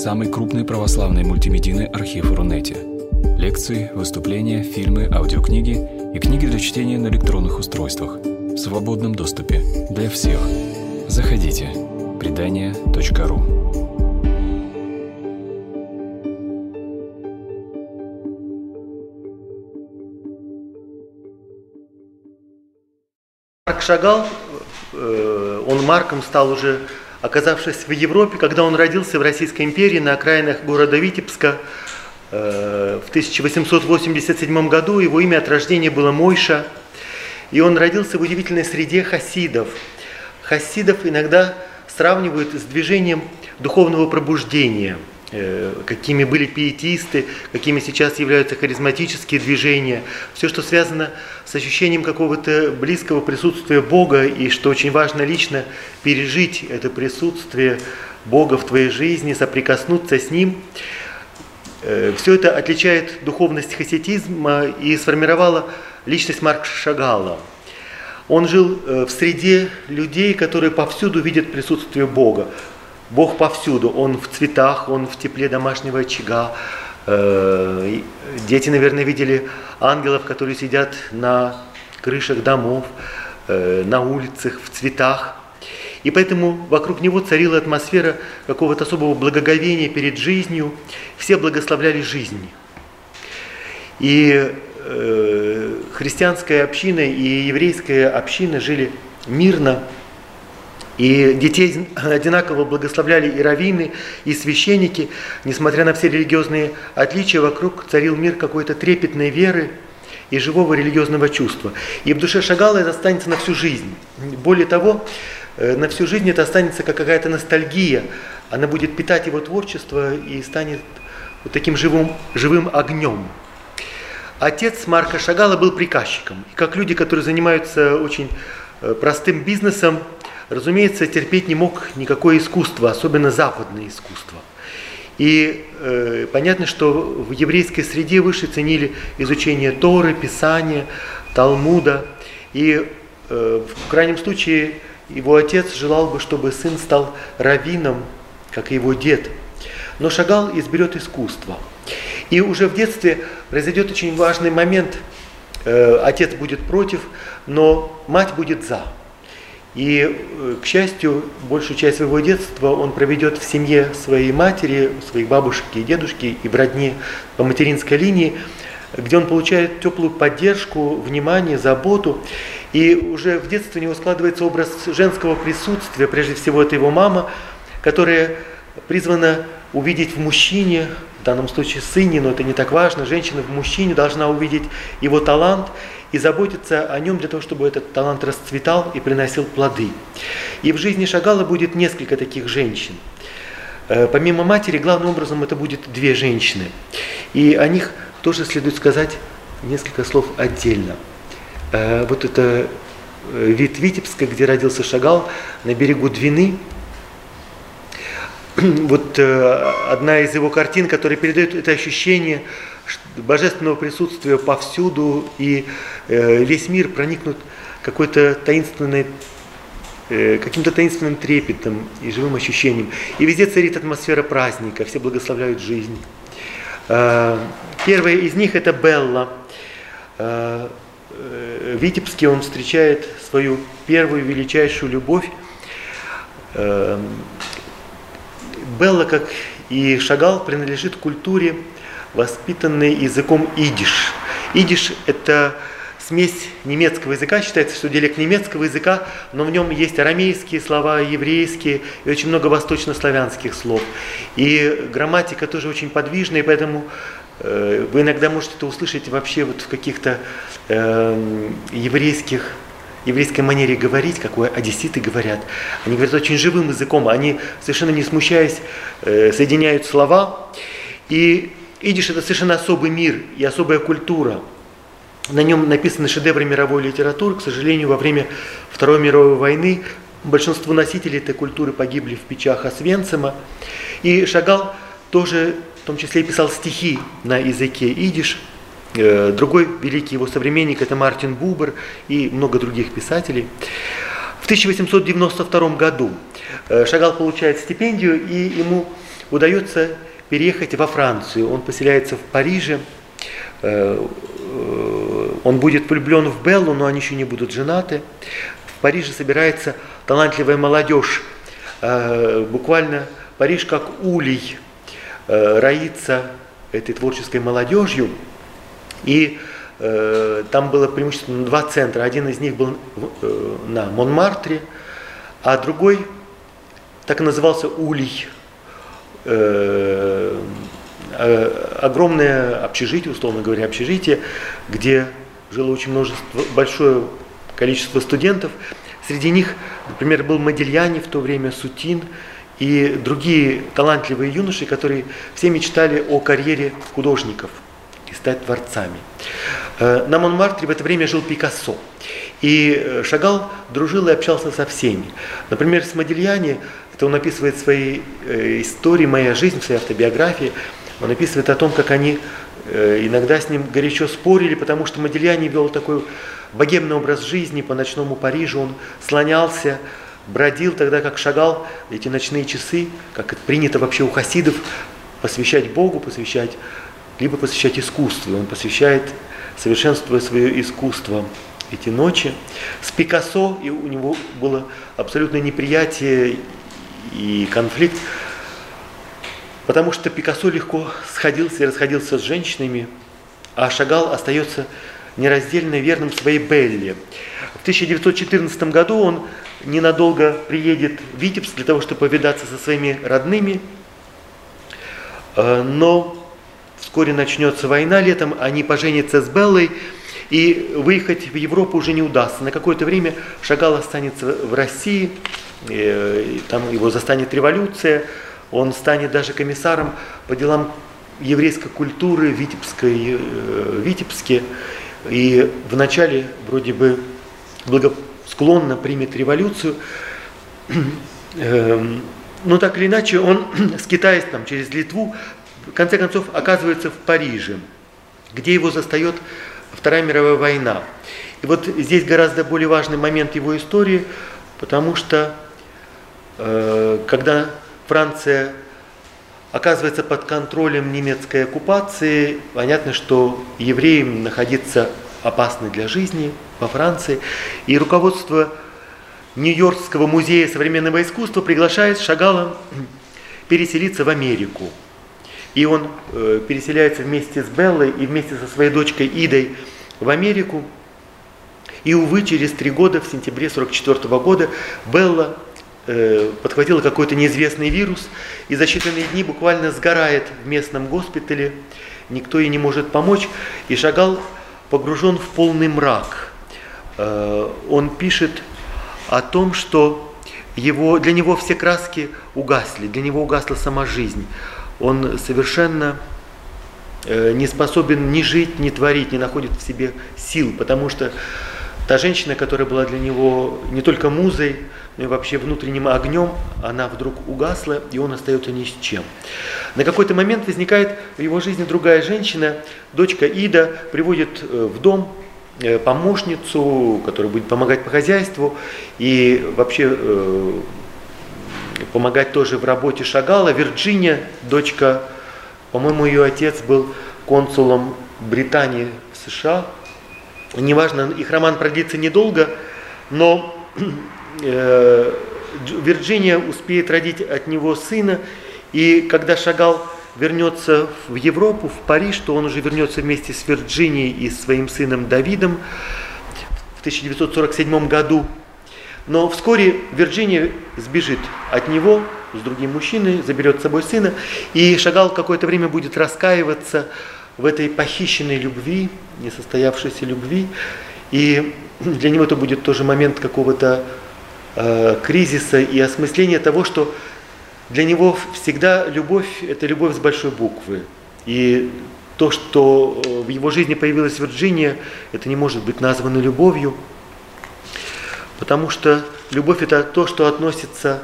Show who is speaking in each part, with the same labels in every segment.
Speaker 1: самый крупный православный мультимедийный архив Рунете. Лекции, выступления, фильмы, аудиокниги и книги для чтения на электронных устройствах в свободном доступе для всех. Заходите. Предания.ру
Speaker 2: Марк Шагал, э, он Марком стал уже оказавшись в Европе, когда он родился в Российской империи на окраинах города Витебска э, в 1887 году. Его имя от рождения было Мойша, и он родился в удивительной среде хасидов. Хасидов иногда сравнивают с движением духовного пробуждения – какими были пиетисты, какими сейчас являются харизматические движения. Все, что связано с ощущением какого-то близкого присутствия Бога, и что очень важно лично пережить это присутствие Бога в твоей жизни, соприкоснуться с Ним. Э, Все это отличает духовность хасидизма и сформировало личность Марка Шагала. Он жил э, в среде людей, которые повсюду видят присутствие Бога. Бог повсюду, Он в цветах, Он в тепле домашнего очага. Э, дети, наверное, видели ангелов, которые сидят на крышах домов, э, на улицах, в цветах. И поэтому вокруг него царила атмосфера какого-то особого благоговения перед жизнью. Все благословляли жизнь. И э, христианская община и еврейская община жили мирно, и детей одинаково благословляли и раввины, и священники. Несмотря на все религиозные отличия, вокруг царил мир какой-то трепетной веры и живого религиозного чувства. И в душе Шагала это останется на всю жизнь. Более того, э, на всю жизнь это останется как какая-то ностальгия. Она будет питать его творчество и станет вот таким живым, живым огнем. Отец Марка Шагала был приказчиком. И как люди, которые занимаются очень э, простым бизнесом, разумеется, терпеть не мог никакое искусство, особенно западное искусство. И э, понятно, что в еврейской среде выше ценили изучение Торы, Писания, Талмуда. И э, в крайнем случае его отец желал бы, чтобы сын стал раввином, как и его дед. Но Шагал изберет искусство. И уже в детстве произойдет очень важный момент. Э, отец будет против, но мать будет за. И, э, к счастью, большую часть своего детства он проведет в семье своей матери, своих бабушек и дедушки и в родне по материнской линии, где он получает теплую поддержку, внимание, заботу. И уже в детстве у него складывается образ женского присутствия, прежде всего это его мама, которая призвана увидеть в мужчине, в данном случае сыне, но это не так важно, женщина в мужчине должна увидеть его талант и заботиться о нем для того, чтобы этот талант расцветал и приносил плоды. И в жизни Шагала будет несколько таких женщин. Э, помимо матери, главным образом это будет две женщины. И о них тоже следует сказать несколько слов отдельно. Э, вот это э, вид Витебска, где родился Шагал, на берегу Двины. Вот одна из его картин, которая передает это ощущение божественного присутствия повсюду, и э, весь мир проникнут какой-то таинственной э, каким-то таинственным трепетом и живым ощущением. И везде царит атмосфера праздника, все благословляют жизнь. Э, первая из них это Белла. В Витебске он встречает свою первую величайшую любовь. Белла, как и Шагал, принадлежит культуре воспитанный языком идиш. Идиш – это смесь немецкого языка, считается, что диалект немецкого языка, но в нем есть арамейские слова, еврейские и очень много восточнославянских слов. И грамматика тоже очень подвижная, и поэтому э, вы иногда можете это услышать вообще вот в каких-то э, еврейских еврейской манере говорить, какой одесситы говорят. Они говорят очень живым языком, они совершенно не смущаясь э, соединяют слова. И Идиш – это совершенно особый мир и особая культура. На нем написаны шедевры мировой литературы. К сожалению, во время Второй мировой войны большинство носителей этой культуры погибли в печах Освенцима. И Шагал тоже, в том числе, писал стихи на языке идиш. Э, другой великий его современник – это Мартин Бубер и много других писателей. В 1892 году э, Шагал получает стипендию, и ему удается переехать во Францию. Он поселяется в Париже. Э, э, он будет влюблен в Беллу, но они еще не будут женаты. В Париже собирается талантливая молодежь. Э, буквально Париж как улей роится этой творческой молодежью. И там было преимущественно два центра. Один из них был на Монмартре, а другой так и назывался Улей. Э, э, огромное общежитие, условно говоря, общежитие, где жило очень множество, большое количество студентов. Среди них, например, был Модельяне в то время, Сутин и другие талантливые юноши, которые все мечтали о карьере художников и стать творцами. Э, на Монмартре в это время жил Пикассо. И Шагал дружил и общался со всеми. Например, с Модельяне что он описывает свои э, истории, моя жизнь, своей автобиографии. Он описывает о том, как они э, иногда с ним горячо спорили, потому что Модельяне вел такой богемный образ жизни по ночному Парижу. Он слонялся, бродил тогда, как шагал эти ночные часы, как принято вообще у хасидов, посвящать Богу, посвящать, либо посвящать искусству. Он посвящает, совершенствуя свое искусство, эти ночи. С Пикассо и у него было абсолютное неприятие и конфликт, потому что Пикассо легко сходился и расходился с женщинами, а Шагал остается нераздельно верным своей Белле. В 1914 году он ненадолго приедет в Витебск для того, чтобы повидаться со своими родными, э, но вскоре начнется война летом, они поженятся с Беллой, и выехать в Европу уже не удастся. На какое-то время Шагал останется в России, там его застанет революция, он станет даже комиссаром по делам еврейской культуры в Витебской, э, Витебске. И вначале вроде бы благосклонно примет революцию. Эм, но так или иначе, он, скитаясь там через Литву, в конце концов оказывается в Париже, где его застает Вторая мировая война. И вот здесь гораздо более важный момент его истории, потому что Э, когда Франция оказывается под контролем немецкой оккупации, понятно, что евреям находиться опасно для жизни во Франции. И руководство Нью-Йоркского музея современного искусства приглашает Шагала переселиться в Америку. И он э, переселяется вместе с Беллой и вместе со своей дочкой Идой в Америку. И, увы, через три года, в сентябре 1944 года, Белла Э, подхватила какой-то неизвестный вирус и за считанные дни буквально сгорает в местном госпитале, никто ей не может помочь, и Шагал погружен в полный мрак. Э, он пишет о том, что его, для него все краски угасли, для него угасла сама жизнь. Он совершенно э, не способен ни жить, ни творить, не находит в себе сил, потому что та женщина, которая была для него не только музой, вообще внутренним огнем, она вдруг угасла, и он остается ни с чем. На какой-то момент возникает в его жизни другая женщина, дочка Ида, приводит э, в дом э, помощницу, которая будет помогать по хозяйству и вообще э, помогать тоже в работе Шагала. Вирджиния, дочка, по-моему, ее отец был консулом Британии в США. Неважно, их роман продлится недолго, но Э, Вирджиния успеет родить от него сына, и когда Шагал вернется в Европу, в Париж, то он уже вернется вместе с Вирджинией и своим сыном Давидом в 1947 году. Но вскоре Вирджиния сбежит от него с другим мужчиной, заберет с собой сына, и Шагал какое-то время будет раскаиваться в этой похищенной любви, несостоявшейся любви, и для него это будет тоже момент какого-то Э, кризиса и осмысления того, что для него всегда любовь – это любовь с большой буквы. И то, что э, в его жизни появилась Вирджиния, это не может быть названо любовью, потому что любовь – это то, что относится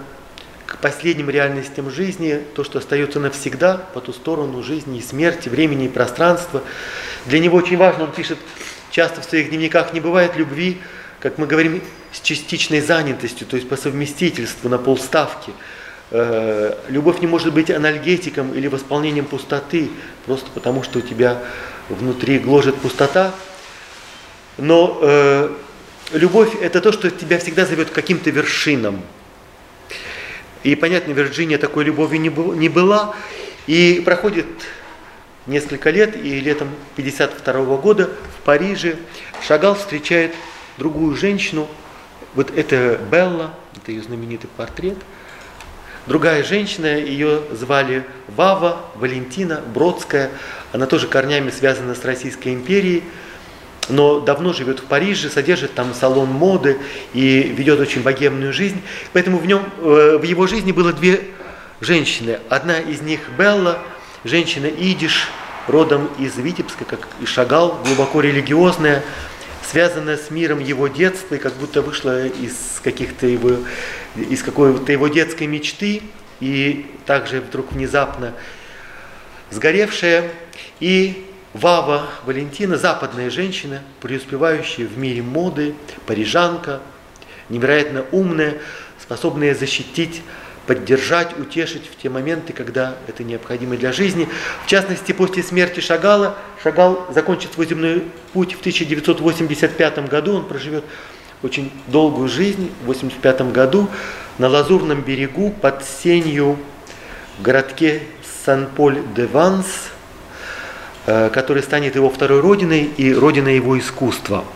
Speaker 2: к последним реальностям жизни, то, что остается навсегда по ту сторону жизни и смерти, времени и пространства. Для него очень важно, он пишет часто в своих дневниках, не бывает любви, как мы говорим, с частичной занятостью, то есть по совместительству на полставки. э, любовь не может быть анальгетиком или восполнением пустоты, просто потому что у тебя внутри гложет пустота. Но э, любовь это то, что тебя всегда зовет к каким-то вершинам. И понятно, Вирджиния такой любовью не была. И проходит несколько лет, и летом 52 года в Париже Шагал встречает другую женщину, вот это Белла, это ее знаменитый портрет. Другая женщина, ее звали Вава, Валентина Бродская, она тоже корнями связана с Российской империей, но давно живет в Париже, содержит там салон моды и ведет очень богемную жизнь. Поэтому в, нем, э, в его жизни было две женщины. Одна из них Белла, женщина идиш, родом из Витебска, как и Шагал, глубоко религиозная, связанная с миром его детства, и как будто вышла из каких-то его, из какой-то его детской мечты, и также вдруг внезапно сгоревшая. И Вава Валентина, западная женщина, преуспевающая в мире моды, парижанка, невероятно умная, способная защитить поддержать, утешить в те моменты, когда это необходимо для жизни. В частности, после смерти Шагала, Шагал закончит свой земной путь в 1985 году, он проживет очень долгую жизнь, в 1985 году на Лазурном берегу под сенью в городке Сан-Поль-де-Ванс, э, который станет его второй родиной и родиной его искусства –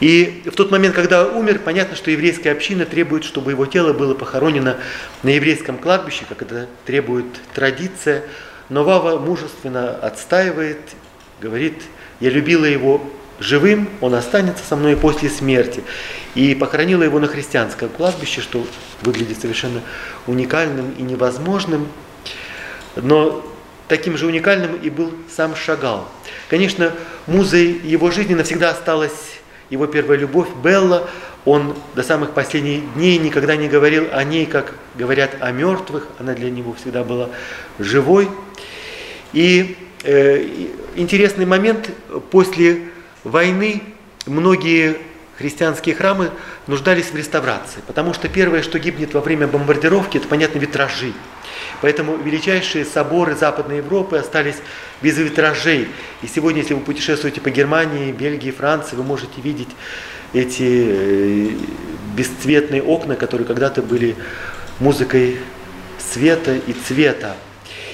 Speaker 2: и в тот момент, когда умер, понятно, что еврейская община требует, чтобы его тело было похоронено на еврейском кладбище, как это требует традиция. Но Вава мужественно отстаивает, говорит, я любила его живым, он останется со мной после смерти. И похоронила его на христианском кладбище, что выглядит совершенно уникальным и невозможным. Но таким же уникальным и был сам Шагал. Конечно, музой его жизни навсегда осталась его первая любовь Белла, он до самых последних дней никогда не говорил о ней, как говорят о мертвых, она для него всегда была живой. И э, интересный момент, после войны многие христианские храмы нуждались в реставрации, потому что первое, что гибнет во время бомбардировки, это, понятно, витражи. Поэтому величайшие соборы Западной Европы остались без витражей. И сегодня, если вы путешествуете по Германии, Бельгии, Франции, вы можете видеть эти э, бесцветные окна, которые когда-то были музыкой света и цвета.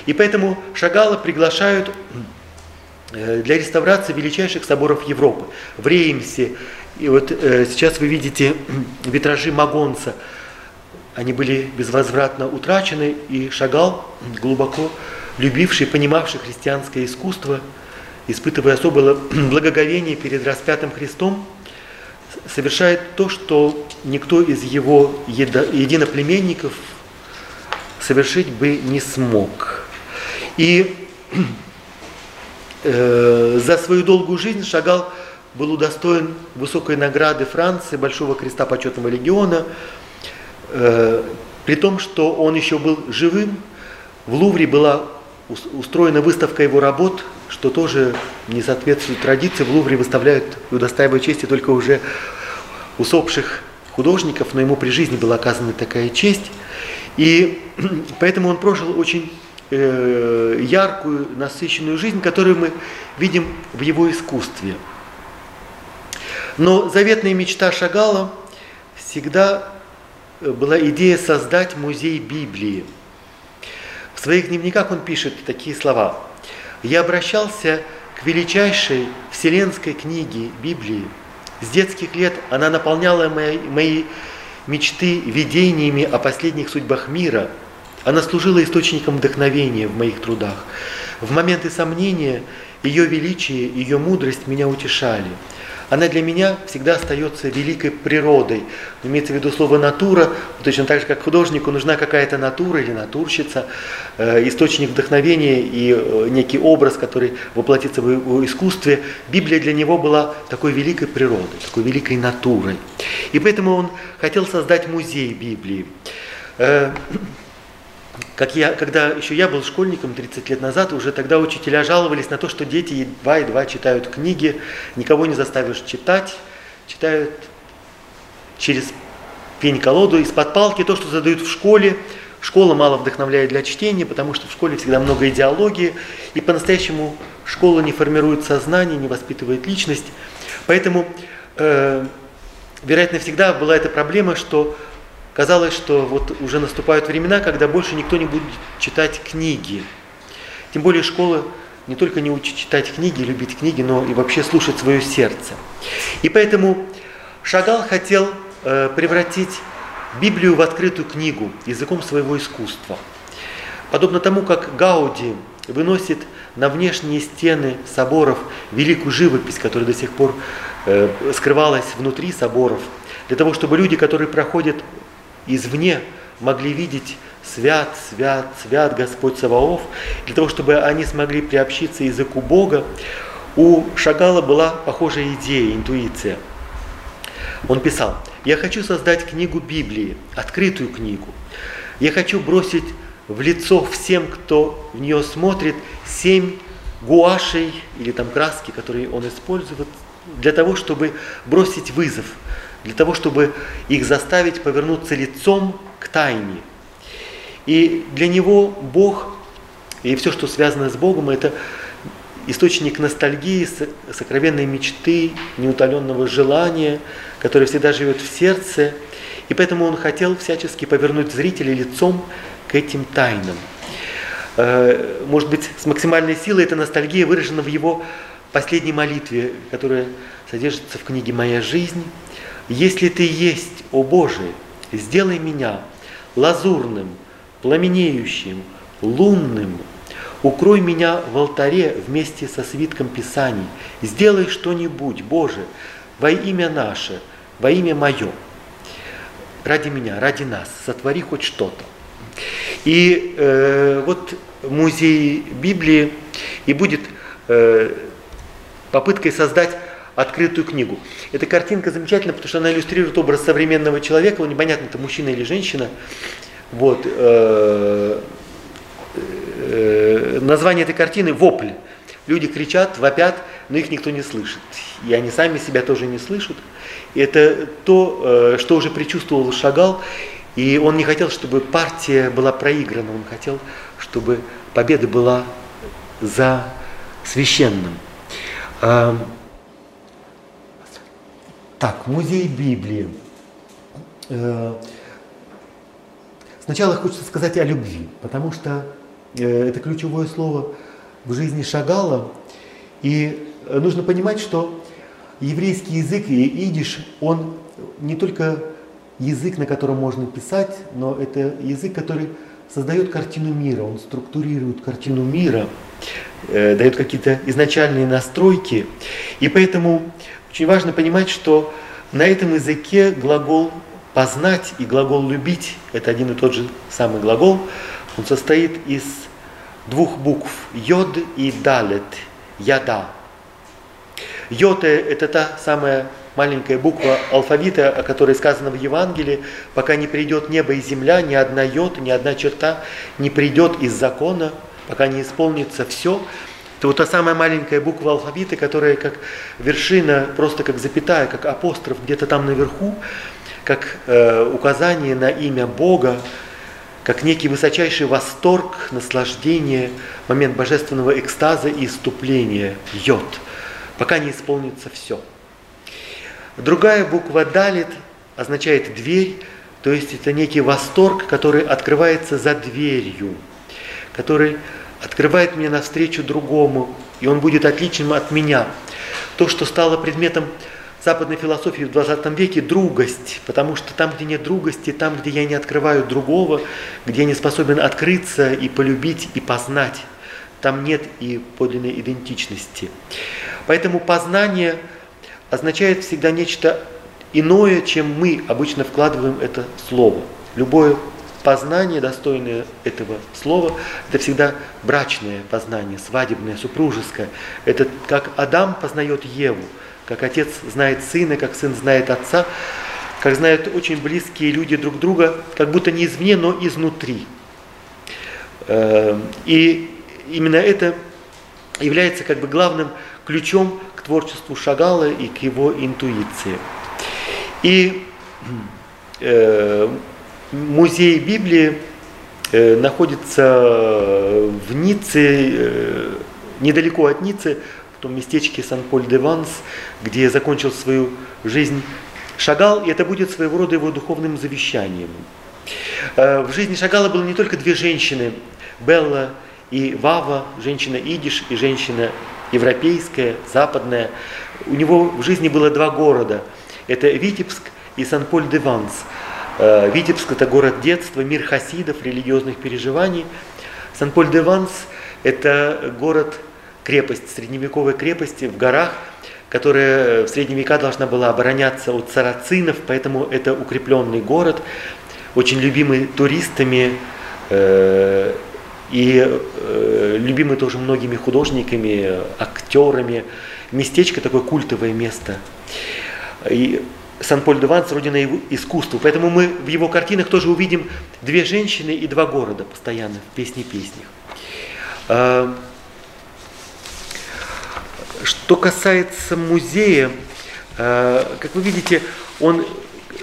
Speaker 2: И поэтому Шагала приглашают э, для реставрации величайших соборов Европы. В Реймсе, и вот э, сейчас вы видите витражи Магонца, они были безвозвратно утрачены, и Шагал, глубоко любивший, понимавший христианское искусство, испытывая особое благоговение перед распятым Христом, совершает то, что никто из его единоплеменников совершить бы не смог. И э, за свою долгую жизнь Шагал был удостоен высокой награды Франции, Большого креста почетного легиона, при том, что он еще был живым, в Лувре была устроена выставка его работ, что тоже не соответствует традиции. В Лувре выставляют и удостаивают чести только уже усопших художников, но ему при жизни была оказана такая честь. И поэтому он прожил очень э, яркую, насыщенную жизнь, которую мы видим в его искусстве. Но заветная мечта Шагала всегда была идея создать музей Библии. В своих дневниках он пишет такие слова. «Я обращался к величайшей вселенской книге Библии. С детских лет она наполняла мои, мои мечты видениями о последних судьбах мира. Она служила источником вдохновения в моих трудах. В моменты сомнения ее величие, ее мудрость меня утешали она для меня всегда остается великой природой. Имеется в виду слово натура, точно так же, как художнику нужна какая-то натура или натурщица, э, источник вдохновения и э, некий образ, который воплотится в искусстве. Библия для него была такой великой природой, такой великой натурой. И поэтому он хотел создать музей Библии. Как я, когда еще я был школьником 30 лет назад, уже тогда учителя жаловались на то, что дети едва-едва читают книги, никого не заставишь читать, читают через пень-колоду, из-под палки то, что задают в школе, школа мало вдохновляет для чтения, потому что в школе всегда много идеологии, и по-настоящему школа не формирует сознание, не воспитывает личность. Поэтому, э, вероятно, всегда была эта проблема, что казалось, что вот уже наступают времена, когда больше никто не будет читать книги. Тем более школа не только не учит читать книги, любить книги, но и вообще слушать свое сердце. И поэтому Шагал хотел э, превратить Библию в открытую книгу языком своего искусства. Подобно тому, как Гауди выносит на внешние стены соборов великую живопись, которая до сих пор э, скрывалась внутри соборов, для того, чтобы люди, которые проходят извне, могли видеть свят, свят, свят Господь Саваоф, для того, чтобы они смогли приобщиться языку Бога, у Шагала была похожая идея, интуиция. Он писал, я хочу создать книгу Библии, открытую книгу. Я хочу бросить в лицо всем, кто в нее смотрит, семь гуашей или там краски, которые он использует, для того, чтобы бросить вызов, для того, чтобы их заставить повернуться лицом к тайне. И для него Бог и все, что связано с Богом, это источник ностальгии, сокровенной мечты, неутоленного желания, которое всегда живет в сердце. И поэтому он хотел всячески повернуть зрителей лицом к этим тайнам. Э, может быть, с максимальной силой эта ностальгия выражена в его последней молитве, которая содержится в книге «Моя жизнь». «Если ты есть, о Боже, сделай меня лазурным, пламенеющим, лунным, Укрой меня в алтаре вместе со свитком Писаний. Сделай что-нибудь, Боже, во имя наше, во имя мое. Ради меня, ради нас. Сотвори хоть что-то. И э, вот музей Библии и будет э, попыткой создать открытую книгу. Эта картинка замечательна, потому что она иллюстрирует образ современного человека, непонятно, это мужчина или женщина. Вот, э, э, название этой картины «Вопль». Люди кричат, вопят, но их никто не слышит. И они сами себя тоже не слышат. Это то, э, что уже предчувствовал Шагал. И он не хотел, чтобы партия была проиграна. Он хотел, чтобы победа была за священным. Так, музей Библии. Э, сначала хочется сказать о любви, потому что Э, это ключевое слово в жизни Шагала. И э, нужно понимать, что еврейский язык и идиш, он не только язык, на котором можно писать, но это язык, который создает картину мира, он структурирует картину мира, э, дает какие-то изначальные настройки. И поэтому очень важно понимать, что на этом языке глагол познать и глагол любить – это один и тот же самый глагол – он состоит из двух букв йод и далет, яда. Йод – это та самая маленькая буква алфавита, о которой сказано в Евангелии, пока не придет небо и земля, ни одна йод, ни одна черта не придет из закона, пока не исполнится все. Это вот та самая маленькая буква алфавита, которая как вершина, просто как запятая, как апостроф где-то там наверху, как э, указание на имя Бога, как некий высочайший восторг, наслаждение, момент божественного экстаза и иступления, йод, пока не исполнится все. Другая буква далит означает дверь, то есть это некий восторг, который открывается за дверью, который открывает меня навстречу другому, и он будет отличным от меня. То, что стало предметом западной философии в 20 веке другость, потому что там, где нет другости, там, где я не открываю другого, где я не способен открыться и полюбить, и познать, там нет и подлинной идентичности. Поэтому познание означает всегда нечто иное, чем мы обычно вкладываем это слово. Любое познание, достойное этого слова, это всегда брачное познание, свадебное, супружеское. Это как Адам познает Еву – как отец знает сына, как сын знает отца, как знают очень близкие люди друг друга, как будто не извне, но изнутри. Эм, и именно это является как бы главным ключом к творчеству Шагала и к его интуиции. И э, музей Библии находится в Ницце, недалеко от Ниццы, в том местечке Сан-Поль-де-Ванс, где закончил свою жизнь Шагал, и это будет своего рода его духовным завещанием. В жизни Шагала было не только две женщины, Белла и Вава, женщина идиш и женщина европейская, западная. У него в жизни было два города. Это Витебск и Сан-Поль-де-Ванс. Э, Витебск – это город детства, мир хасидов, религиозных переживаний. Сан-Поль-де-Ванс – это город, крепость, средневековая крепость в горах, которая в средние века должна была обороняться от сарацинов, поэтому это укрепленный город, очень любимый туристами, э, и э, любимый тоже многими художниками, актерами. Местечко такое культовое место. И Сан-Поль-де-Ванс – родина его искусства. Поэтому мы в его картинах тоже увидим две женщины и два города постоянно в песне-песнях. А, что касается музея, а, как вы видите, он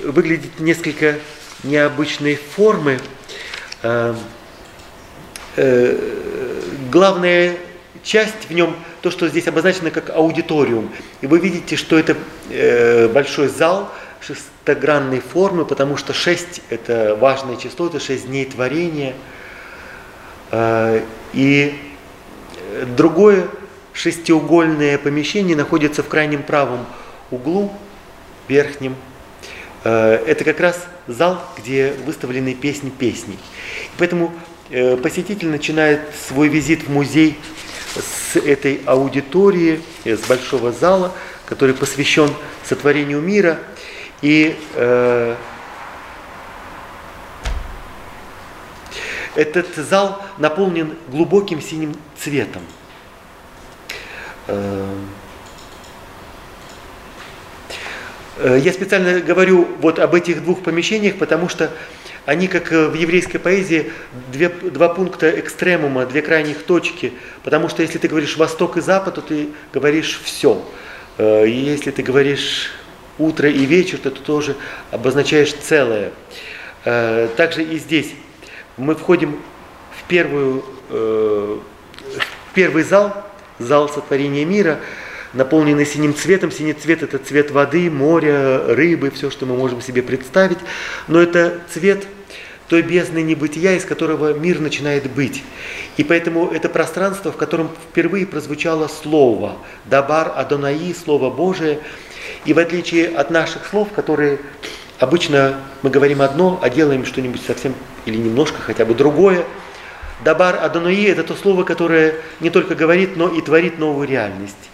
Speaker 2: выглядит несколько необычной формы. А, Э, главная часть в нем то, что здесь обозначено как аудиториум. И вы видите, что это э, большой зал шестогранной формы, потому что шесть – это важное число, это шесть дней творения. Э, и другое шестиугольное помещение находится в крайнем правом углу, верхнем. Это как раз зал, где выставлены песни песней. Поэтому Э, посетитель начинает свой визит в музей с этой аудитории, э, с большого зала, который посвящен сотворению мира. И э, этот зал наполнен глубоким синим цветом. Э, я специально говорю вот об этих двух помещениях, потому что они, как в еврейской поэзии, две, два пункта экстремума, две крайних точки. Потому что если ты говоришь восток и запад, то ты говоришь все. Э, и если ты говоришь утро и вечер, то ты тоже обозначаешь целое. Э, также и здесь мы входим в, первую, э, в первый зал, зал сотворения мира, наполненный синим цветом. Синий цвет – это цвет воды, моря, рыбы, все, что мы можем себе представить. Но это цвет – той бездны небытия, из которого мир начинает быть. И поэтому это пространство, в котором впервые прозвучало слово, Дабар Адонаи, Слово Божие. И в отличие от наших слов, которые обычно мы говорим одно, а делаем что-нибудь совсем или немножко хотя бы другое, Дабар Адонаи – это то слово, которое не только говорит, но и творит новую реальность.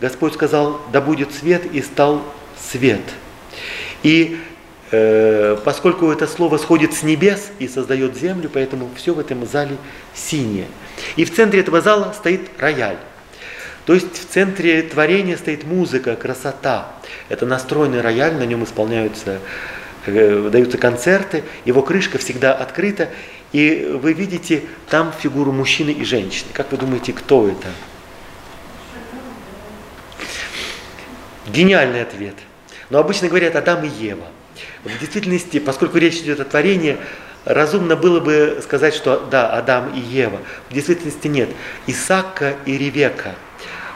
Speaker 2: Господь сказал, да будет свет, и стал свет. И поскольку это слово сходит с небес и создает землю, поэтому все в этом зале синее. И в центре этого зала стоит рояль. То есть в центре творения стоит музыка, красота. Это настроенный рояль, на нем исполняются, э, даются концерты, его крышка всегда открыта, и вы видите там фигуру мужчины и женщины. Как вы думаете, кто это? Гениальный ответ. Но обычно говорят Адам и Ева – в действительности, поскольку речь идет о творении, разумно было бы сказать, что да, Адам и Ева. В действительности нет. Исака и Ревека.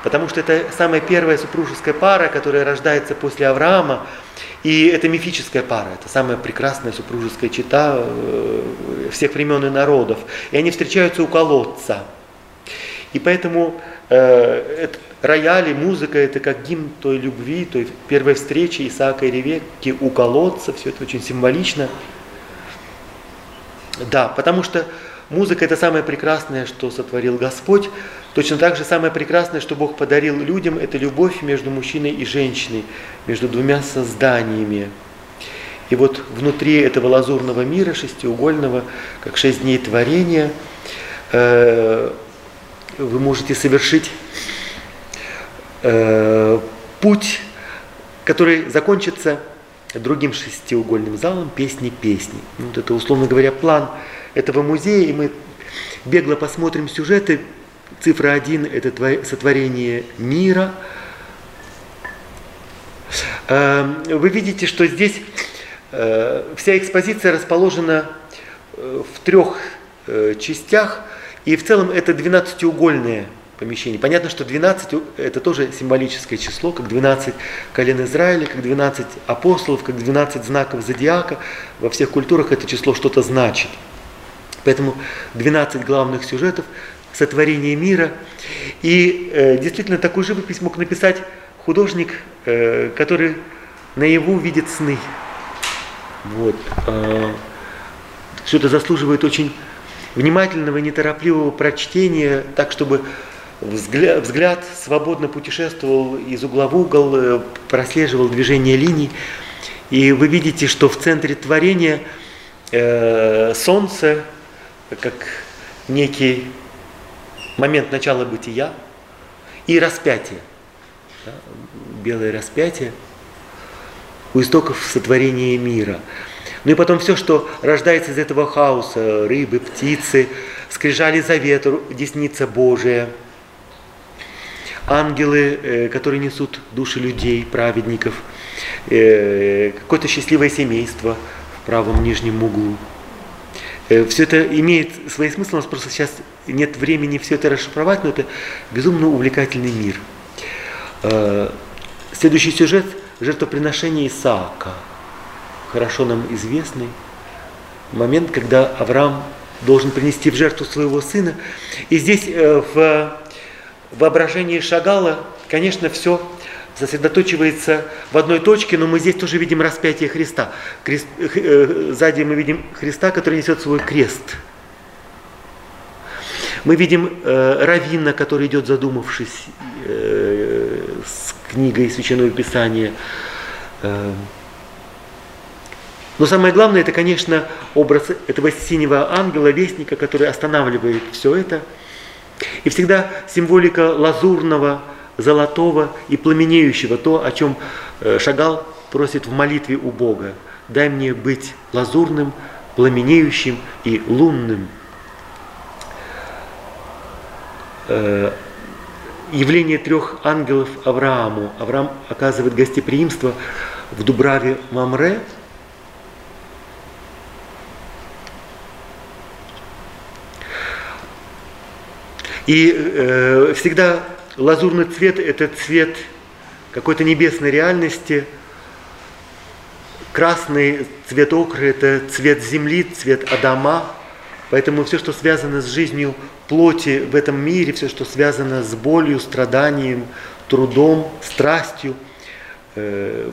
Speaker 2: Потому что это самая первая супружеская пара, которая рождается после Авраама. И это мифическая пара, это самая прекрасная супружеская чита э, всех времен и народов. И они встречаются у колодца. И поэтому э, рояли, музыка – это как гимн той любви, той первой встречи Исаака и Ревекки у колодца, все это очень символично. Да, потому что музыка – это самое прекрасное, что сотворил Господь. Точно так же самое прекрасное, что Бог подарил людям – это любовь между мужчиной и женщиной, между двумя созданиями. И вот внутри этого лазурного мира, шестиугольного, как шесть дней творения, э, вы можете совершить э, путь, который закончится другим шестиугольным залом песни песни. Ну, вот это, условно говоря, план этого музея, и мы бегло посмотрим сюжеты. Цифра один – это сотворение мира. Э, вы видите, что здесь э, вся экспозиция расположена э, в трех частях, и в целом это 12-угольное помещение. Понятно, что 12 это тоже символическое число, как 12 колен Израиля, как 12 апостолов, как 12 знаков зодиака. Во всех культурах это число что-то значит. Поэтому 12 главных сюжетов сотворения мира. И э, действительно такую живопись мог написать художник, э, который наяву видит сны. Вот. Э, все это заслуживает очень внимательного и неторопливого прочтения, так чтобы взгляд, взгляд свободно путешествовал из угла в угол, э, прослеживал движение линий. И вы видите, что в центре творения э, солнце, как некий момент начала бытия, и распятие, да, белое распятие у истоков сотворения мира. Ну и потом все, что рождается из этого хаоса, рыбы, птицы, скрижали завета, десница Божия, ангелы, э, которые несут души людей, праведников, э, какое-то счастливое семейство в правом нижнем углу. Э, все это имеет свои смыслы, у нас просто сейчас нет времени все это расшифровать, но это безумно увлекательный мир. Следующий сюжет – жертвоприношение Исаака – хорошо нам известный момент, когда Авраам должен принести в жертву своего сына. И здесь э, в воображении Шагала, конечно, все сосредоточивается в одной точке, но мы здесь тоже видим распятие Христа. Крест, э, сзади мы видим Христа, который несет свой крест. Мы видим э, Равина, который идет задумавшись э, с книгой Священного Писания. Э, но самое главное, это, конечно, образ этого синего ангела, вестника, который останавливает все это. И всегда символика лазурного, золотого и пламенеющего, то, о чем э, Шагал просит в молитве у Бога. Дай мне быть лазурным, пламенеющим и лунным. Э, явление трех ангелов Аврааму. Авраам оказывает гостеприимство в Дубраве Мамре – И э, всегда лазурный цвет – это цвет какой-то небесной реальности. Красный цвет окры – это цвет земли, цвет Адама. Поэтому все, что связано с жизнью плоти в этом мире, все, что связано с болью, страданием, трудом, страстью, э,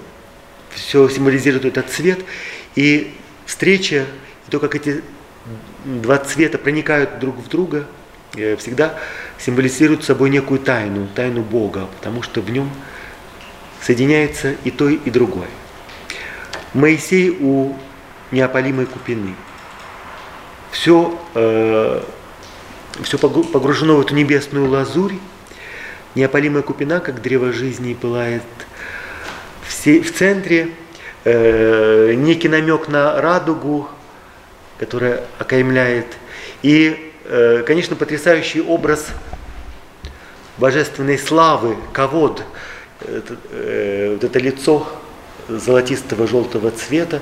Speaker 2: все символизирует этот цвет. И встреча, то, как эти два цвета проникают друг в друга – всегда символизирует собой некую тайну, тайну Бога, потому что в нем соединяется и то, и другое. Моисей у неопалимой купины. Все, э, все погружено в эту небесную лазурь. Неопалимая купина, как древо жизни, пылает в, в центре. Э, некий намек на радугу, которая окаймляет. И Э, конечно, потрясающий образ божественной славы, ковод, э, вот это лицо золотистого желтого цвета.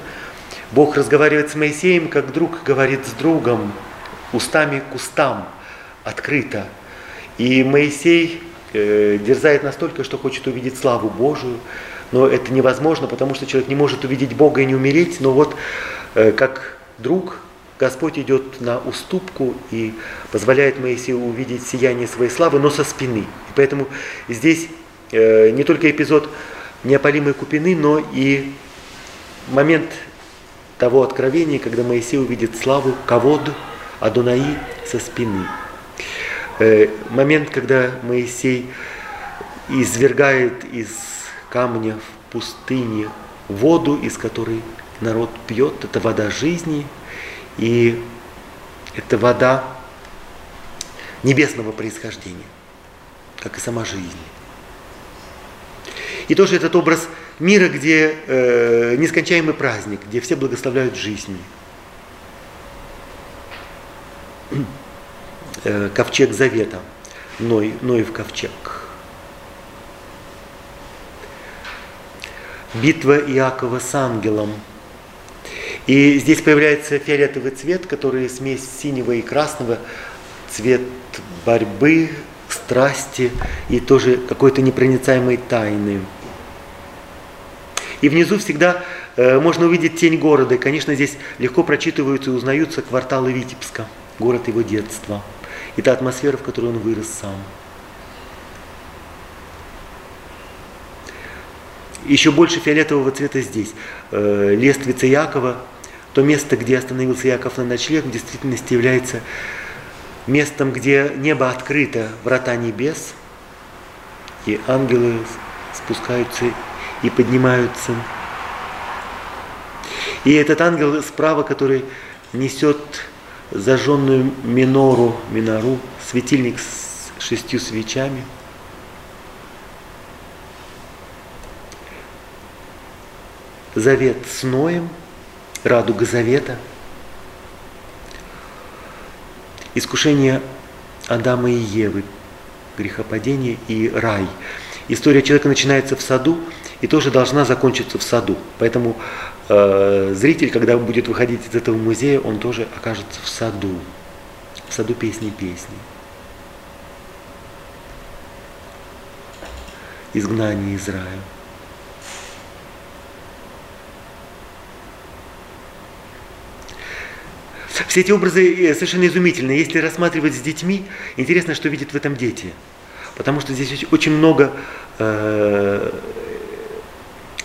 Speaker 2: Бог разговаривает с Моисеем, как друг говорит с другом, устами к устам, открыто. И Моисей э, дерзает настолько, что хочет увидеть славу Божию, но это невозможно, потому что человек не может увидеть Бога и не умереть, но вот э, как друг Господь идет на уступку и позволяет Моисею увидеть сияние своей славы, но со спины. И поэтому здесь э, не только эпизод неопалимой купины, но и момент того откровения, когда Моисей увидит славу Кавод Адунаи со спины. Э, момент, когда Моисей извергает из камня в пустыне воду, из которой народ пьет, это вода жизни – и это вода небесного происхождения, как и сама жизнь. И тоже этот образ мира, где э, нескончаемый праздник, где все благословляют жизнь. Э, ковчег завета, Ной, Ноев ковчег. Битва Иакова с ангелом – И здесь появляется фиолетовый цвет, который смесь синего и красного, цвет борьбы, страсти и тоже какой-то непроницаемой тайны. И внизу всегда э, можно увидеть тень города. И, конечно, здесь легко прочитываются и узнаются кварталы Витебска, город его детства. И та атмосфера, в которой он вырос сам. Еще больше фиолетового цвета здесь. Э, лествица Якова, то место, где остановился Яков на ночлег, в действительности является местом, где небо открыто, врата небес, и ангелы спускаются и поднимаются. И этот ангел справа, который несет зажженную минору, минору, светильник с шестью свечами. Завет с Ноем, радуга завета – искушение Адама и Евы, грехопадение и рай. История человека начинается в саду и тоже должна закончиться в саду. Поэтому э, зритель, когда будет выходить из этого музея, он тоже окажется в саду. В саду песни песни. Изгнание из рая. Все эти образы э, совершенно изумительны. Если рассматривать с детьми, интересно, что видят в этом дети. Потому что здесь очень много э,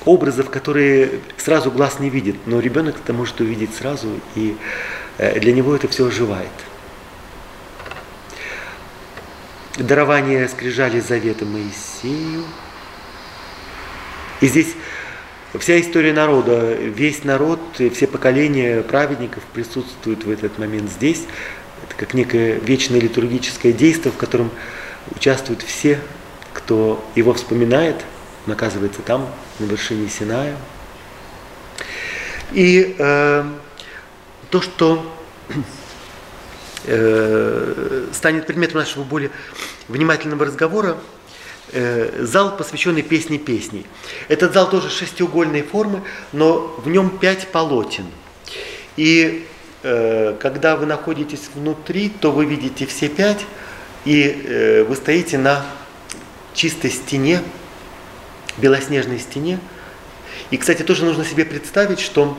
Speaker 2: образов, которые сразу глаз не видит. Но ребенок это может увидеть сразу, и э, для него это все оживает. Дарование скрижали завета Моисею. И здесь Вся история народа, весь народ, все поколения праведников присутствуют в этот момент здесь. Это как некое вечное литургическое действие, в котором участвуют все, кто его вспоминает, он оказывается там, на вершине Синая. И э, то, что э, станет предметом нашего более внимательного разговора, зал, посвященный песне песней. Этот зал тоже шестиугольной формы, но в нем пять полотен. И э, когда вы находитесь внутри, то вы видите все пять, и э, вы стоите на чистой стене, белоснежной стене. И, кстати, тоже нужно себе представить, что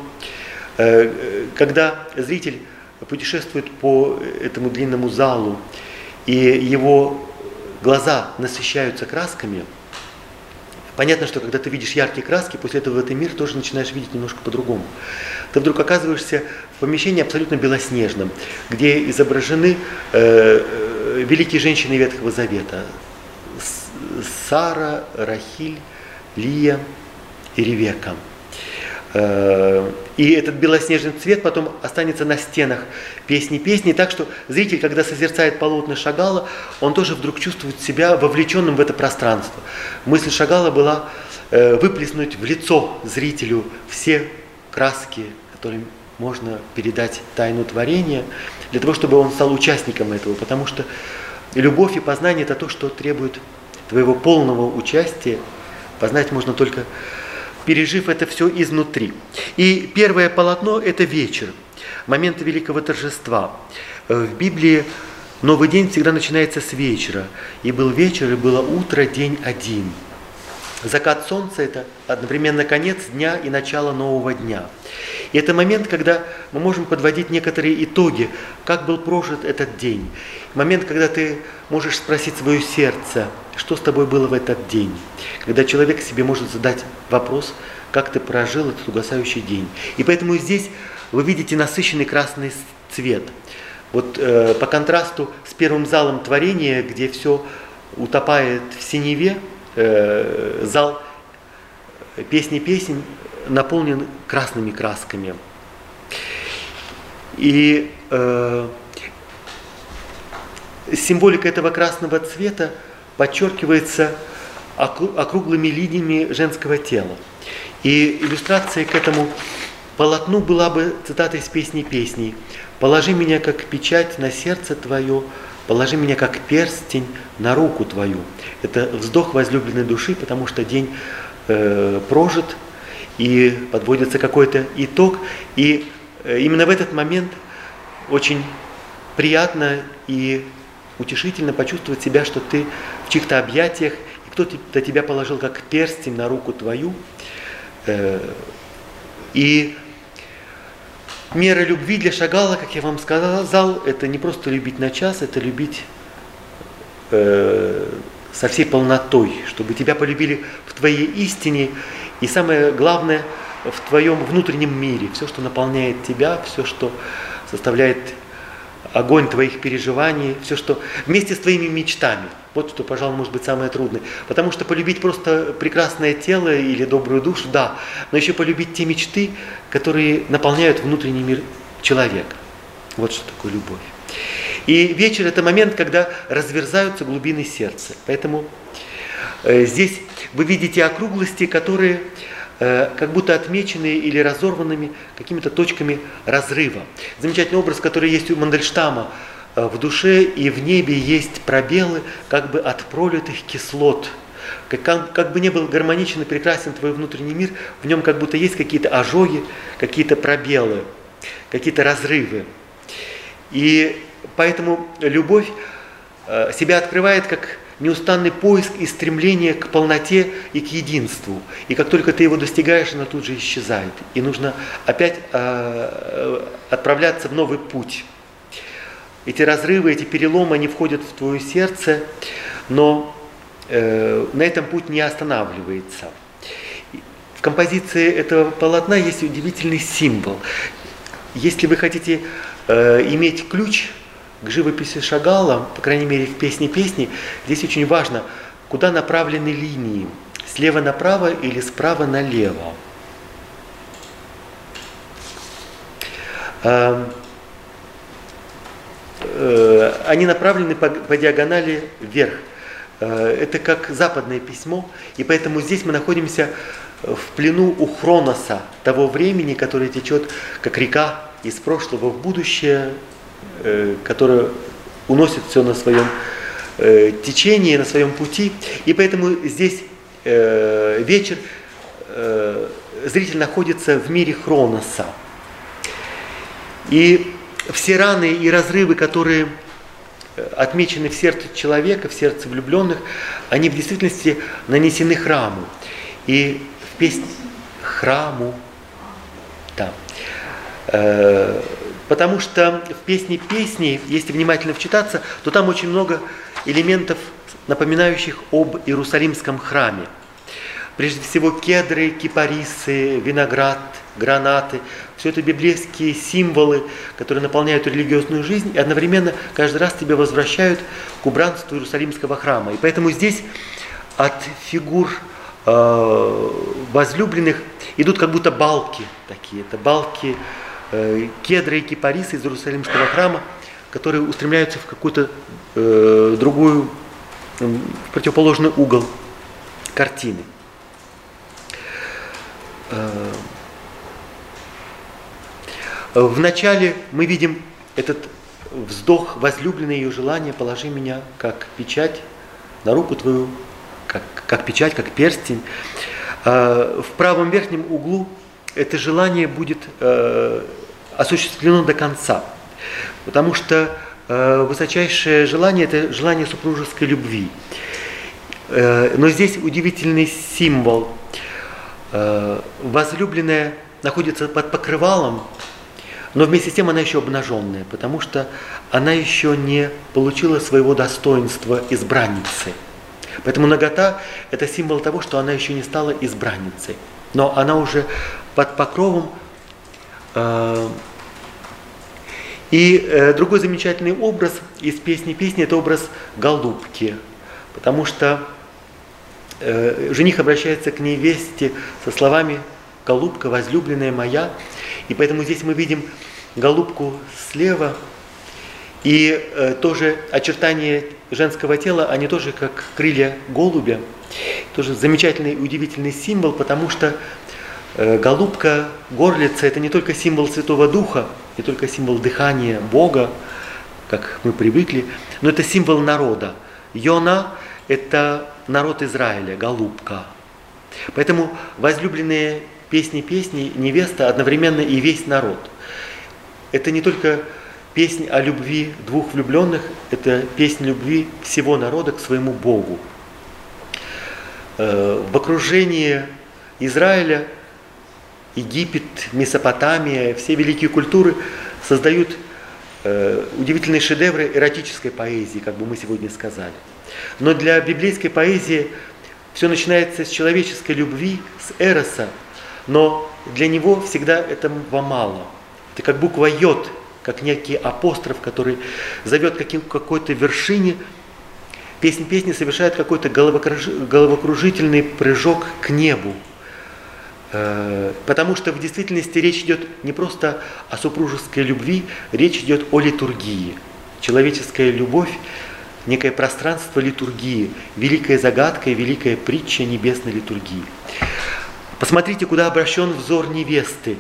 Speaker 2: э, когда зритель путешествует по этому длинному залу, и его глаза насыщаются красками, понятно, что когда ты видишь яркие краски, после этого этот мир тоже начинаешь видеть немножко по-другому. Ты вдруг оказываешься в помещении абсолютно белоснежном, где изображены э, э, великие женщины Ветхого Завета. Сара, Рахиль, Лия и Ревека. Э, и этот белоснежный цвет потом останется на стенах песни песни, так что зритель, когда созерцает полотна Шагала, он тоже вдруг чувствует себя вовлеченным в это пространство. Мысль Шагала была э, выплеснуть в лицо зрителю все краски, которыми можно передать тайну творения, для того, чтобы он стал участником этого, потому что любовь и познание – это то, что требует твоего полного участия. Познать можно только пережив это все изнутри. И первое полотно – это вечер, момент великого торжества. Э, в Библии Новый день всегда начинается с вечера. И был вечер, и было утро, день один. Закат солнца – это одновременно конец дня и начало нового дня. И это момент, когда мы можем подводить некоторые итоги, как был прожит этот день. Момент, когда ты можешь спросить свое сердце, что с тобой было в этот день. Когда человек себе может задать вопрос, как ты прожил этот угасающий день. И поэтому здесь вы видите насыщенный красный цвет. Вот э, по контрасту с первым залом творения, где все утопает в синеве, э, зал песни песен наполнен красными красками. И э, символика этого красного цвета подчеркивается округлыми линиями женского тела. И иллюстрация к этому полотну была бы цитата из песни песней. «Положи меня, как печать на сердце твое, положи меня, как перстень на руку твою». Это вздох возлюбленной души, потому что день э, прожит, и подводится какой-то итог. И э, именно в этот момент очень приятно и утешительно почувствовать себя, что ты в чьих-то объятиях, и кто-то тебя положил как перстень на руку твою. Э, и мера любви для Шагала, как я вам сказал, это не просто любить на час, это любить э, со всей полнотой, чтобы тебя полюбили в твоей истине, и самое главное, в твоем внутреннем мире, все, что наполняет тебя, все, что составляет огонь твоих переживаний, все, что вместе с твоими мечтами. Вот что, пожалуй, может быть самое трудное. Потому что полюбить просто прекрасное тело или добрую душу, да, но еще полюбить те мечты, которые наполняют внутренний мир человека. Вот что такое любовь. И вечер – это момент, когда разверзаются глубины сердца. Поэтому э, здесь вы видите округлости, которые как будто отмеченные или разорванными какими-то точками разрыва. Замечательный образ, который есть у Мандельштама. Э, в душе и в небе есть пробелы как бы от пролитых кислот. Как, как бы не был гармоничен и прекрасен твой внутренний мир, в нем как будто есть какие-то ожоги, какие-то пробелы, какие-то разрывы. И поэтому любовь э, себя открывает как неустанный поиск и стремление к полноте и к единству. И как только ты его достигаешь, она тут же исчезает. И нужно опять э, отправляться в новый путь. Эти разрывы, эти переломы, они входят в твое сердце, но э, на этом путь не останавливается. В композиции этого полотна есть удивительный символ. Если вы хотите э, иметь ключ к живописи Шагала, по крайней мере в песне песни, здесь очень важно, куда направлены линии, слева направо или справа налево. Эм, э, они направлены по, по диагонали вверх. Э, это как западное письмо, и поэтому здесь мы находимся в плену у Хроноса, того времени, которое течет как река из прошлого в будущее, которая уносит все на своем э, течении, на своем пути. И поэтому здесь э, вечер зритель находится в мире Хроноса. И все раны и разрывы, которые отмечены в сердце человека, в сердце влюбленных, они в действительности нанесены храму. И в песне храму, да, Потому что в песне песни, если внимательно вчитаться, то там очень много элементов, напоминающих об Иерусалимском храме. Прежде всего кедры, кипарисы, виноград, гранаты. Все это библейские символы, которые наполняют религиозную жизнь и одновременно каждый раз тебя возвращают к убранству Иерусалимского храма. И поэтому здесь от фигур э, возлюбленных идут как будто балки такие. Это балки кедры и кипарисы из Иерусалимского храма, которые устремляются в какую-то э, другую, в противоположный угол картины. Э, Вначале мы видим этот вздох возлюбленное ее желание, положи меня как печать на руку твою, как, как печать, как перстень. Э, в правом верхнем углу это желание будет э, осуществлено до конца. Потому что э, высочайшее желание – это желание супружеской любви. Э, но здесь удивительный символ. Э, возлюбленная находится под покрывалом, но вместе с тем она еще обнаженная, потому что она еще не получила своего достоинства избранницы. Поэтому нагота – это символ того, что она еще не стала избранницей. Но она уже под покровом э, и э, другой замечательный образ из песни песни это образ голубки, потому что э, жених обращается к невесте со словами «голубка, возлюбленная моя», и поэтому здесь мы видим голубку слева, и э, тоже очертания женского тела, они тоже как крылья голубя, тоже замечательный удивительный символ, потому что голубка, горлица – это не только символ Святого Духа, не только символ дыхания Бога, как мы привыкли, но это символ народа. Йона – это народ Израиля, голубка. Поэтому возлюбленные песни песни невеста одновременно и весь народ. это не только песнь о любви двух влюбленных, это песнь любви всего народа к своему Богу. Э, в окружении Израиля Египет, Месопотамия, все великие культуры создают э, удивительные шедевры эротической поэзии, как бы мы сегодня сказали. Но для библейской поэзии все начинается с человеческой любви, с эроса, но для него всегда этого мало. Это как буква йод, как некий апостроф, который зовет к какой-то вершине. Песнь песни совершает какой-то головокружительный прыжок к небу. Э, потому что в действительности речь идет не просто о супружеской любви, речь идет о литургии. Человеческая любовь – некое пространство литургии, великая загадка и великая притча небесной литургии. Посмотрите, куда обращен взор невесты.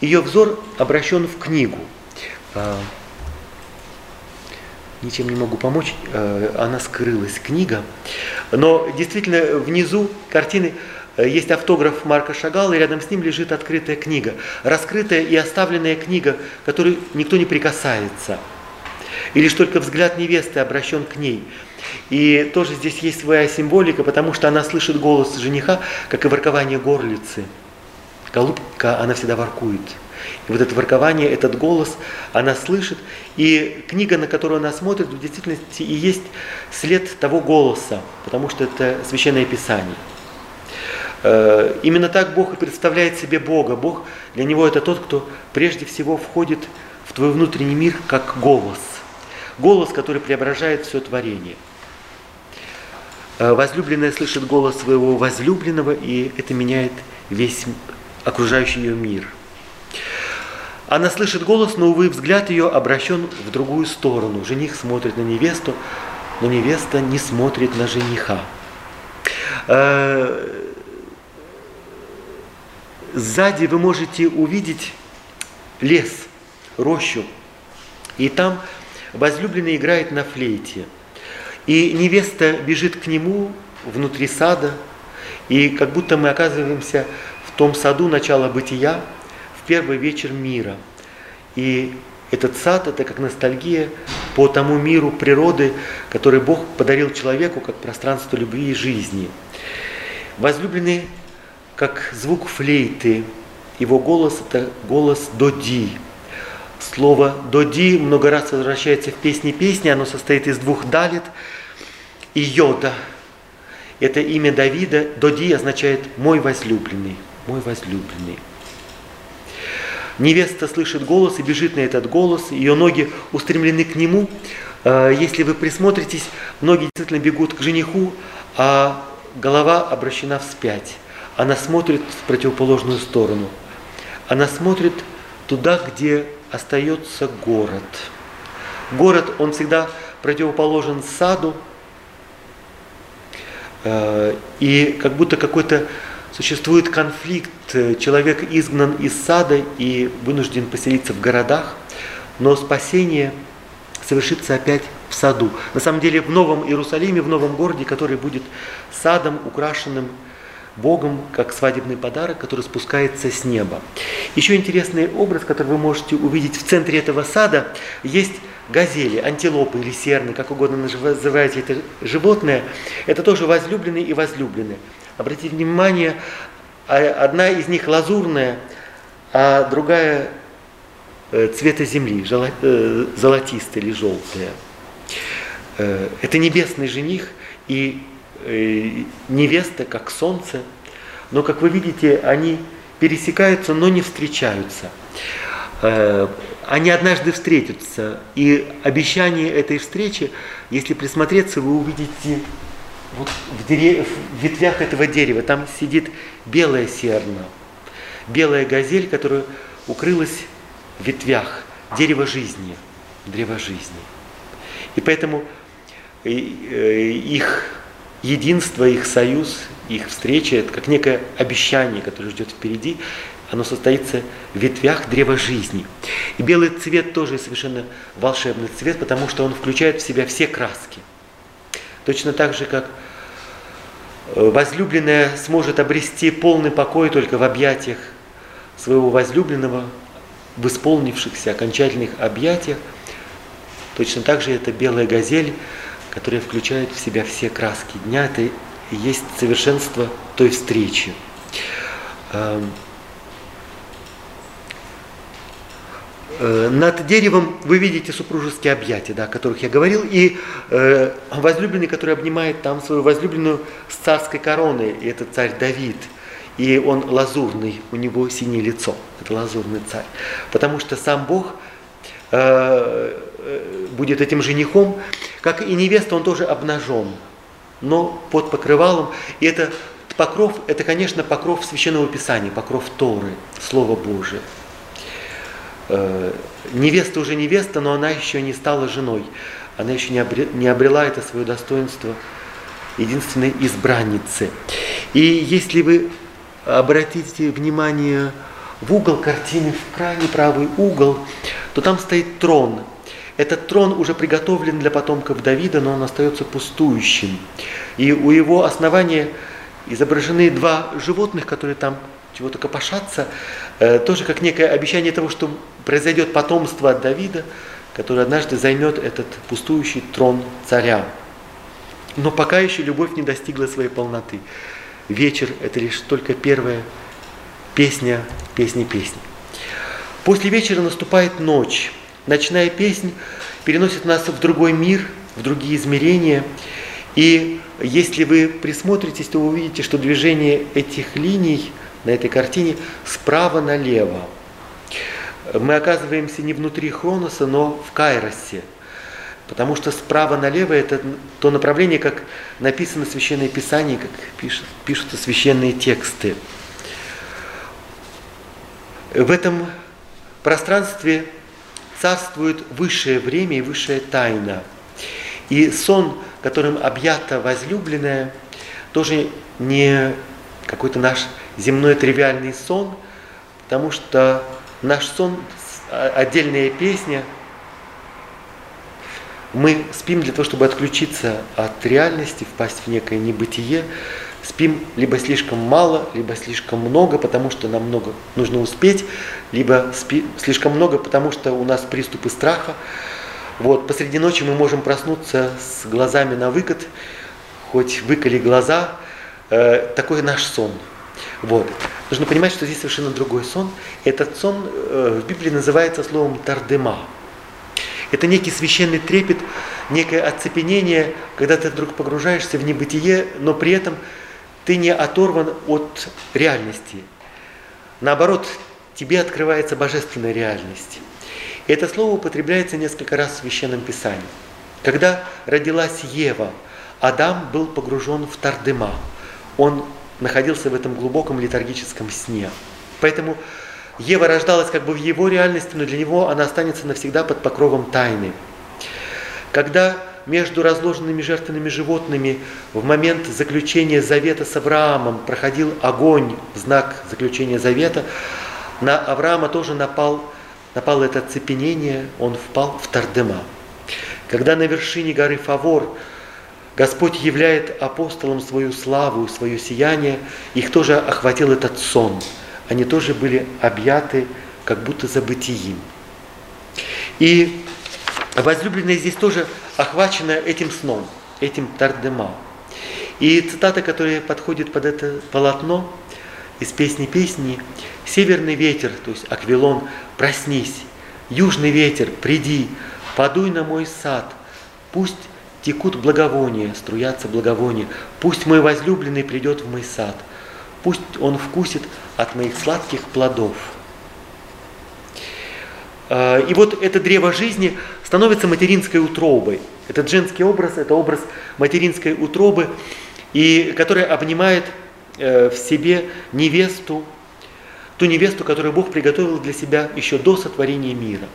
Speaker 2: Ее взор обращен в книгу. А, ничем не могу помочь, э, она скрылась, книга. Но действительно внизу картины э, есть автограф Марка Шагала, и рядом с ним лежит открытая книга. Раскрытая и оставленная книга, которой никто не прикасается. И лишь только взгляд невесты обращен к ней. И тоже здесь есть своя символика, потому что она слышит голос жениха, как и воркование горлицы. Голубка, она всегда воркует. И вот это воркование, этот голос, она слышит. И книга, на которую она смотрит, в действительности и есть след того голоса, потому что это священное писание. Э, именно так Бог и представляет себе Бога. Бог для него это тот, кто прежде всего входит в твой внутренний мир как голос. Голос, который преображает все творение. Э, возлюбленная слышит голос своего возлюбленного, и это меняет весь окружающий ее мир. Она слышит голос, но, увы, взгляд ее обращен в другую сторону. Жених смотрит на невесту, но невеста не смотрит на жениха. Сзади вы можете увидеть лес, рощу, и там возлюбленный играет на флейте – и невеста бежит к нему внутри сада, и как будто мы оказываемся в том саду начала бытия, в первый вечер мира. И этот сад – это как ностальгия по тому миру природы, который Бог подарил человеку как пространство любви и жизни. Возлюбленный, как звук флейты, его голос – это голос Доди – Слово «доди» много раз возвращается в песне песни, оно состоит из двух далит и йода. Это имя Давида, Доди означает «мой возлюбленный», «мой возлюбленный». Невеста слышит голос и бежит на этот голос, ее ноги устремлены к нему. А, если вы присмотритесь, ноги действительно бегут к жениху, а голова обращена вспять. Она смотрит в противоположную сторону. Она смотрит туда, где остается город. Город, он всегда противоположен саду, э, и как будто какой-то существует конфликт. Человек изгнан из сада и вынужден поселиться в городах, но спасение совершится опять в саду. На самом деле в Новом Иерусалиме, в новом городе, который будет садом, украшенным Богом как свадебный подарок, который спускается с неба. Еще интересный образ, который вы можете увидеть в центре этого сада, есть газели, антилопы или серны, как угодно называйте это животное. Это тоже возлюбленные и возлюбленные. Обратите внимание, а, одна из них лазурная, а другая э, цвета земли, э, золотистая или желтая. Э, это небесный жених и Э, невеста, как солнце, но, как вы видите, они пересекаются, но не встречаются. Э, они однажды встретятся, и обещание этой встречи, если присмотреться, вы увидите вот в, дерев... в ветвях этого дерева, там сидит белая серна, белая газель, которая укрылась в ветвях, дерева жизни, древо жизни. И поэтому э, их единство, их союз, их встреча, это как некое обещание, которое ждет впереди, оно состоится в ветвях древа жизни. И белый цвет тоже совершенно волшебный цвет, потому что он включает в себя все краски. Точно так же, как э, возлюбленная сможет обрести полный покой только в объятиях своего возлюбленного, в исполнившихся окончательных объятиях. Точно так же это белая газель, которая включает в себя все краски дня. Это и есть совершенство той встречи. Эм, э, над деревом вы видите супружеские объятия, да, о которых я говорил, и э, возлюбленный, который обнимает там свою возлюбленную с царской короной, и это царь Давид – и он лазурный, у него синее лицо, это лазурный царь. Потому что сам Бог э, будет этим женихом, как и невеста, он тоже обнажен, но под покрывалом. И это покров, это, конечно, покров Священного Писания, покров Торы, Слово Божие. Э, невеста уже невеста, но она еще не стала женой. Она еще не обрела, не обрела это свое достоинство единственной избранницы. И если вы обратите внимание в угол картины, в крайний правый угол, то там стоит трон. Этот трон уже приготовлен для потомков Давида, но он остается пустующим. И у его основания изображены два животных, которые там чего-то копошатся, э, тоже как некое обещание того, что произойдет потомство от Давида, который однажды займет этот пустующий трон царя. Но пока еще любовь не достигла своей полноты вечер – это лишь только первая песня, песни песни. После вечера наступает ночь. Ночная песня переносит нас в другой мир, в другие измерения. И если вы присмотритесь, то вы увидите, что движение этих линий на этой картине справа налево. Мы оказываемся не внутри Хроноса, но в Кайросе – Потому что справа налево это то направление, как написано в Священное Писание, как пишут, пишутся священные тексты. В этом пространстве царствует высшее время и высшая тайна. И сон, которым объята возлюбленная, тоже не какой-то наш земной тривиальный сон, потому что наш сон, отдельная песня – мы спим для того, чтобы отключиться от реальности, впасть в некое небытие. Спим либо слишком мало, либо слишком много, потому что нам много нужно успеть, либо спи, слишком много, потому что у нас приступы страха. Вот, посреди ночи мы можем проснуться с глазами на выкат, хоть выколи глаза, э, такой наш сон. Вот. Нужно понимать, что здесь совершенно другой сон. Этот сон э, в Библии называется словом тардема. Это некий священный трепет, некое оцепенение, когда ты вдруг погружаешься в небытие, но при этом ты не оторван от реальности. Наоборот, тебе открывается божественная реальность. И это слово употребляется несколько раз в Священном Писании. Когда родилась Ева, Адам был погружен в Тардыма. Он находился в этом глубоком летаргическом сне. Поэтому Ева рождалась как бы в его реальности, но для него она останется навсегда под покровом тайны. Когда между разложенными жертвенными животными в момент заключения завета с Авраамом проходил огонь в знак заключения завета, на Авраама тоже напал, напало это цепенение, он впал в Тардема. Когда на вершине горы Фавор Господь являет апостолам свою славу, свое сияние, их тоже охватил этот сон – они тоже были объяты как будто забытием. И возлюбленная здесь тоже охвачена этим сном, этим тардема. И цитата, которая подходит под это полотно из песни песни, «Северный ветер, то есть Аквилон, проснись, южный ветер, приди, подуй на мой сад, пусть текут благовония, струятся благовония, пусть мой возлюбленный придет в мой сад, пусть он вкусит от моих сладких плодов. А, и вот это древо жизни становится материнской утробой. Этот женский образ, это образ материнской утробы, и которая обнимает э, в себе невесту, ту невесту, которую Бог приготовил для себя еще до сотворения мира.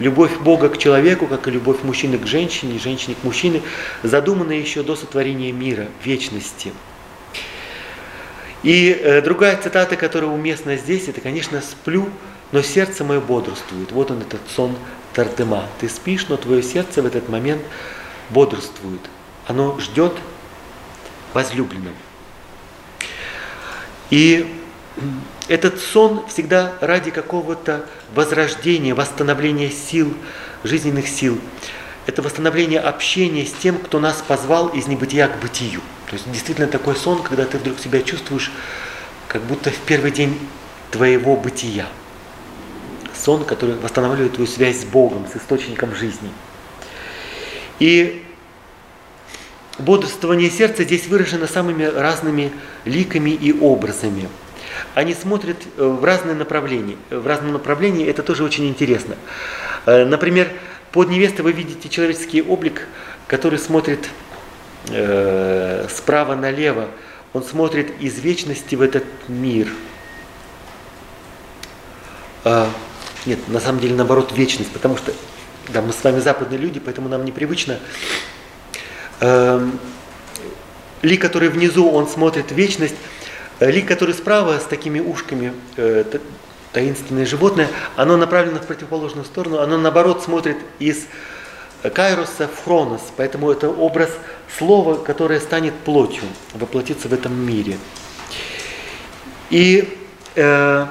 Speaker 2: Любовь Бога к человеку, как и любовь мужчины к женщине, и женщины к мужчине, задумана еще до сотворения мира, вечности – и э, другая цитата, которая уместна здесь, это, конечно, «сплю, но сердце мое бодрствует». Вот он, этот сон Тартема. Ты спишь, но твое сердце в этот момент бодрствует. Оно ждет возлюбленного. И этот сон всегда ради какого-то возрождения, восстановления сил, жизненных сил. Это восстановление общения с тем, кто нас позвал из небытия к бытию. То есть действительно такой сон, когда ты вдруг себя чувствуешь, как будто в первый день твоего бытия. Сон, который восстанавливает твою связь с Богом, с источником жизни. И бодрствование сердца здесь выражено самыми разными ликами и образами. Они смотрят э, в разные направления. В разном направлении это тоже очень интересно. Э, например, под невестой вы видите человеческий облик, который смотрит э, справа налево. Он смотрит из вечности в этот мир. Нет, на самом деле наоборот вечность, потому что да, мы с вами западные люди, поэтому нам непривычно. Эм, лик, который внизу, он смотрит вечность. Э, лик, который справа с такими ушками, э, таинственное животное, оно направлено в противоположную сторону, оно наоборот смотрит из Кайроса в Хронос, поэтому это образ слова, которое станет плотью, воплотится в этом мире. И э,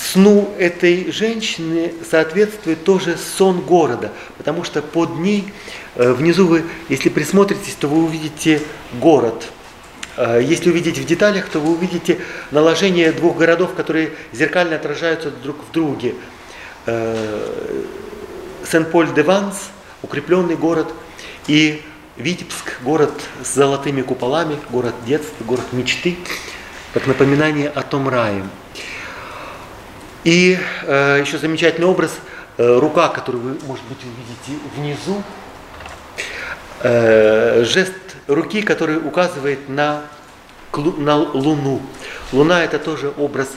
Speaker 2: сну этой женщины соответствует тоже сон города, потому что под ней, э, внизу вы, если присмотритесь, то вы увидите город. Э, если увидеть в деталях, то вы увидите наложение двух городов, которые зеркально отражаются друг в друге. Э, Сен-Поль-де-Ванс, укрепленный город, и Витебск, город с золотыми куполами, город детства, город мечты, как напоминание о том рае. И э, еще замечательный образ, э, рука, которую вы, может быть, увидите внизу, э, жест руки, который указывает на, на Луну. Луна это тоже образ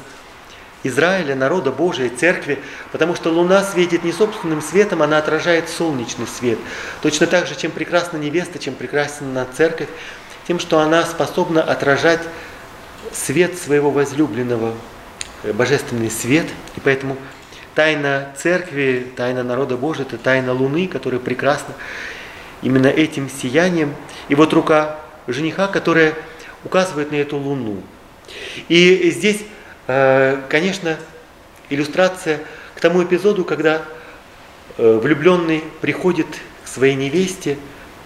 Speaker 2: Израиля, народа Божия, церкви, потому что луна светит не собственным светом, она отражает солнечный свет. Точно так же, чем прекрасна невеста, чем прекрасна церковь, тем, что она способна отражать свет своего возлюбленного, божественный свет. И поэтому тайна церкви, тайна народа Божия, это тайна луны, которая прекрасна именно этим сиянием. И вот рука жениха, которая указывает на эту луну. И здесь Э, конечно, иллюстрация к тому эпизоду, когда э, влюбленный приходит к своей невесте,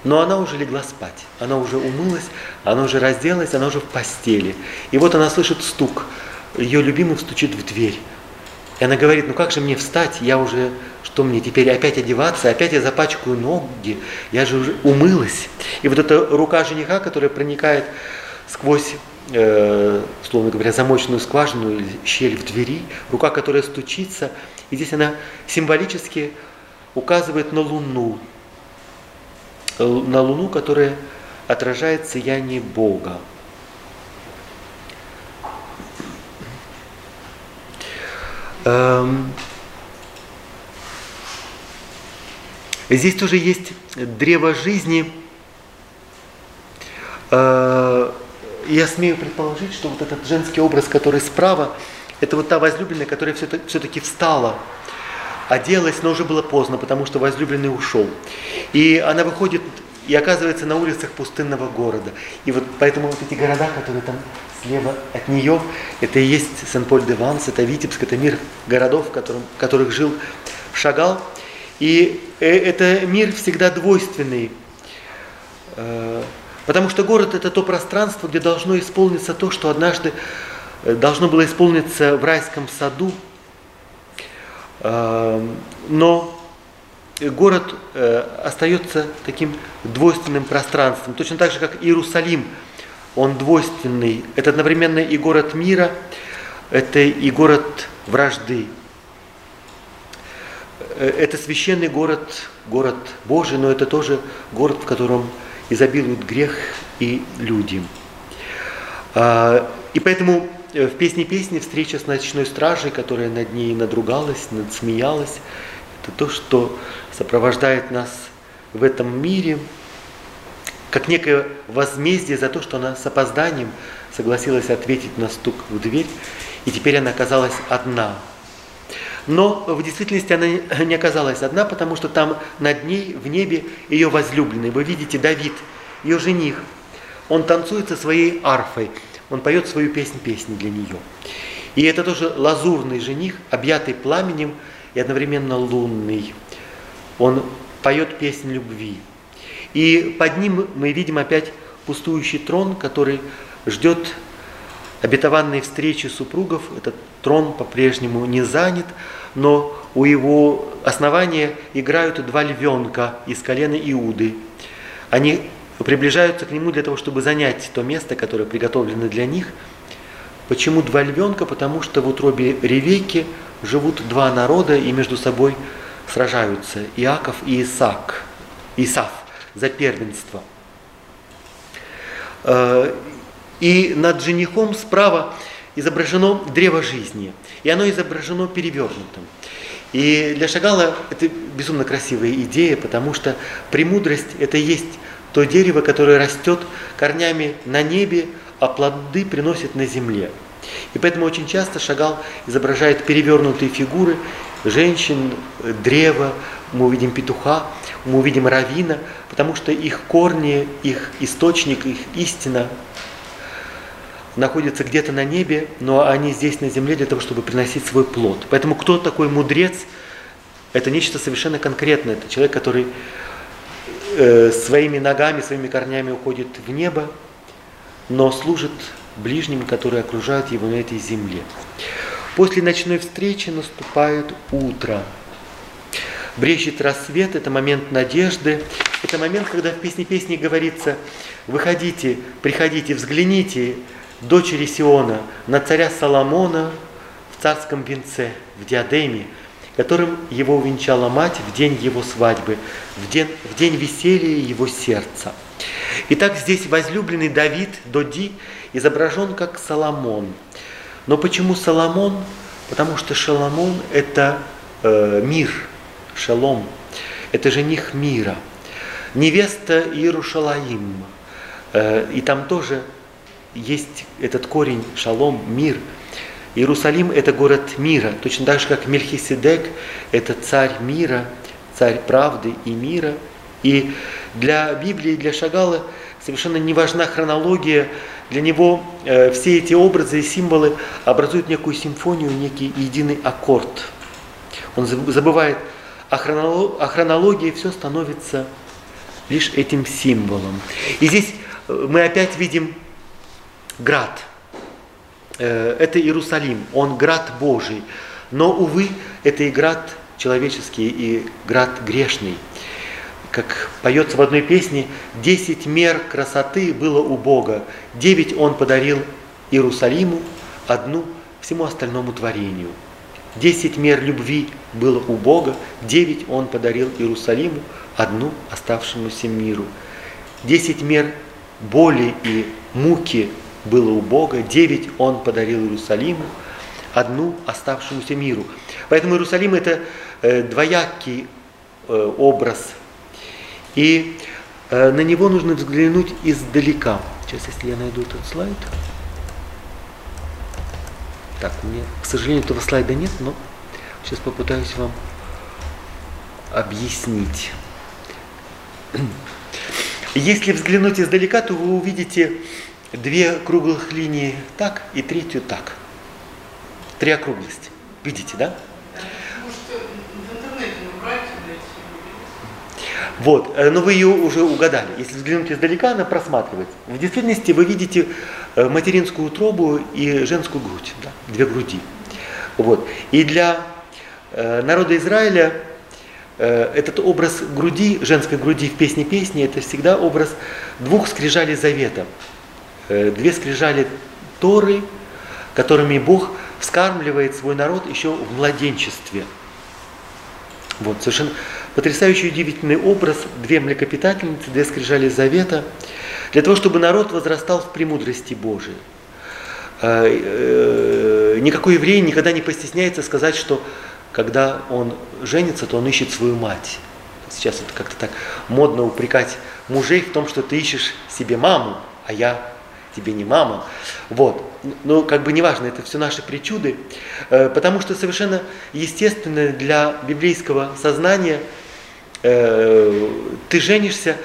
Speaker 2: но она уже легла спать, она уже умылась, она уже разделась, она уже в постели. И вот она слышит стук, ее любимый стучит в дверь. И она говорит, ну как же мне встать, я уже, что мне теперь опять одеваться, опять я запачкаю ноги, я же уже умылась. И вот эта рука жениха, которая проникает сквозь э, словно говоря, замочную скважину щель в двери, рука, которая стучится. И здесь она символически указывает на Луну, э, на Луну, которая отражает сияние Бога. Здесь тоже есть древо жизни, э, я смею предположить, что вот этот женский образ, который справа, это вот та возлюбленная, которая все-таки встала, оделась, но уже было поздно, потому что возлюбленный ушел. И она выходит и оказывается на улицах пустынного города. И вот поэтому вот эти города, которые там слева от нее, это и есть Сен-Поль-де-Ванс, это Витебск, это мир городов, в, котором, в которых жил Шагал. И э, это мир всегда двойственный. Э, Потому что город это то пространство, где должно исполниться то, что однажды э, должно было исполниться в райском саду. Но город остается таким двойственным пространством. Точно так же, как Иерусалим, он двойственный. Это одновременно и город мира, это и город вражды. Э, это священный город, город Божий, но это тоже город, в котором изобилует грех и люди. А, и поэтому э, в песне песни встреча с ночной стражей, которая над ней надругалась, надсмеялась, это то, что сопровождает нас в этом мире, как некое возмездие за то, что она с опозданием согласилась ответить на стук в дверь, и теперь она оказалась одна – но в действительности она не оказалась одна, потому что там над ней, в небе, ее возлюбленный. Вы видите, Давид, ее жених, он танцует со своей арфой. он поет свою песнь песни для нее. И это тоже лазурный жених, объятый пламенем и одновременно лунный. Он поет песнь любви. И под ним мы видим опять пустующий трон, который ждет обетованной встречи супругов. Этот трон по-прежнему не занят, но у его основания играют два львенка из колена Иуды. Они приближаются к нему для того, чтобы занять то место, которое приготовлено для них. Почему два львенка? Потому что в утробе Ревеки живут два народа и между собой сражаются. Иаков и Исаак. Исав за первенство. Э, и над женихом справа изображено древо жизни. И оно изображено перевернутым. И для Шагала это безумно красивая идея, потому что премудрость – это есть то дерево, которое растет корнями на небе, а плоды приносит на земле. И поэтому очень часто Шагал изображает перевернутые фигуры женщин, древа, мы увидим петуха, мы увидим равина, потому что их корни, их источник, их истина находятся где-то на небе, но они здесь на земле для того, чтобы приносить свой плод. Поэтому кто такой мудрец? Это нечто совершенно конкретное. Это человек, который э, своими ногами, своими корнями уходит в небо, но служит ближним, которые окружают его на этой земле. После ночной встречи наступает утро. Брещет рассвет, это момент надежды, это момент, когда в песне песни говорится, выходите, приходите, взгляните, дочери Сиона, на царя Соломона в царском венце, в диадеме, которым его увенчала мать в день его свадьбы, в день, в день веселья его сердца. Итак, здесь возлюбленный Давид, Доди, изображен как Соломон. Но почему Соломон? Потому что Шаламон – это э, мир, шалом, это жених мира. Невеста Иерушалаим, э, и там тоже есть этот корень шалом, мир. Иерусалим – это город мира, точно так же, как Мельхиседек – это царь мира, царь правды и мира. И для Библии, для Шагала совершенно не важна хронология, для него э, все эти образы и символы образуют некую симфонию, некий единый аккорд. Он забывает о, хронолог, все становится лишь этим символом. И здесь э, мы опять видим град. Э, это Иерусалим, он град Божий. Но, увы, это и град человеческий, и град грешный. Как поется в одной песне, «Десять мер красоты было у Бога, девять Он подарил Иерусалиму, одну всему остальному творению». Десять мер любви было у Бога, девять Он подарил Иерусалиму, одну оставшемуся миру. Десять мер боли и муки было у Бога, девять Он подарил Иерусалиму, одну оставшемуся миру. Поэтому Иерусалим это э, двоякий э, образ, и э, на него нужно взглянуть издалека. Сейчас, если я найду этот слайд. Так, меня, к сожалению, этого слайда нет, но сейчас попытаюсь вам объяснить. Если взглянуть издалека, то вы увидите две круглых линии так и третью так. Три округлости. Видите, да? Вот, э, но вы ее уже угадали. Если взглянуть издалека, она просматривается. В действительности вы видите э, материнскую утробу и женскую грудь, да, две груди. Вот. И для э, народа Израиля этот образ груди, женской груди в песне песни, это всегда образ двух скрижалей завета. Две скрижали Торы, которыми Бог вскармливает свой народ еще в младенчестве. Вот, совершенно Потрясающий удивительный образ, две млекопитательницы, две скрижали завета, для того, чтобы народ возрастал в премудрости Божией. А, э, никакой еврей никогда не постесняется сказать, что когда он женится, то он ищет свою мать. Сейчас это как-то так модно упрекать мужей в том, что ты ищешь себе маму, а я тебе не мама. Вот. Но как бы неважно, это все наши причуды, э, потому что совершенно естественно для библейского сознания – Э, ты женишься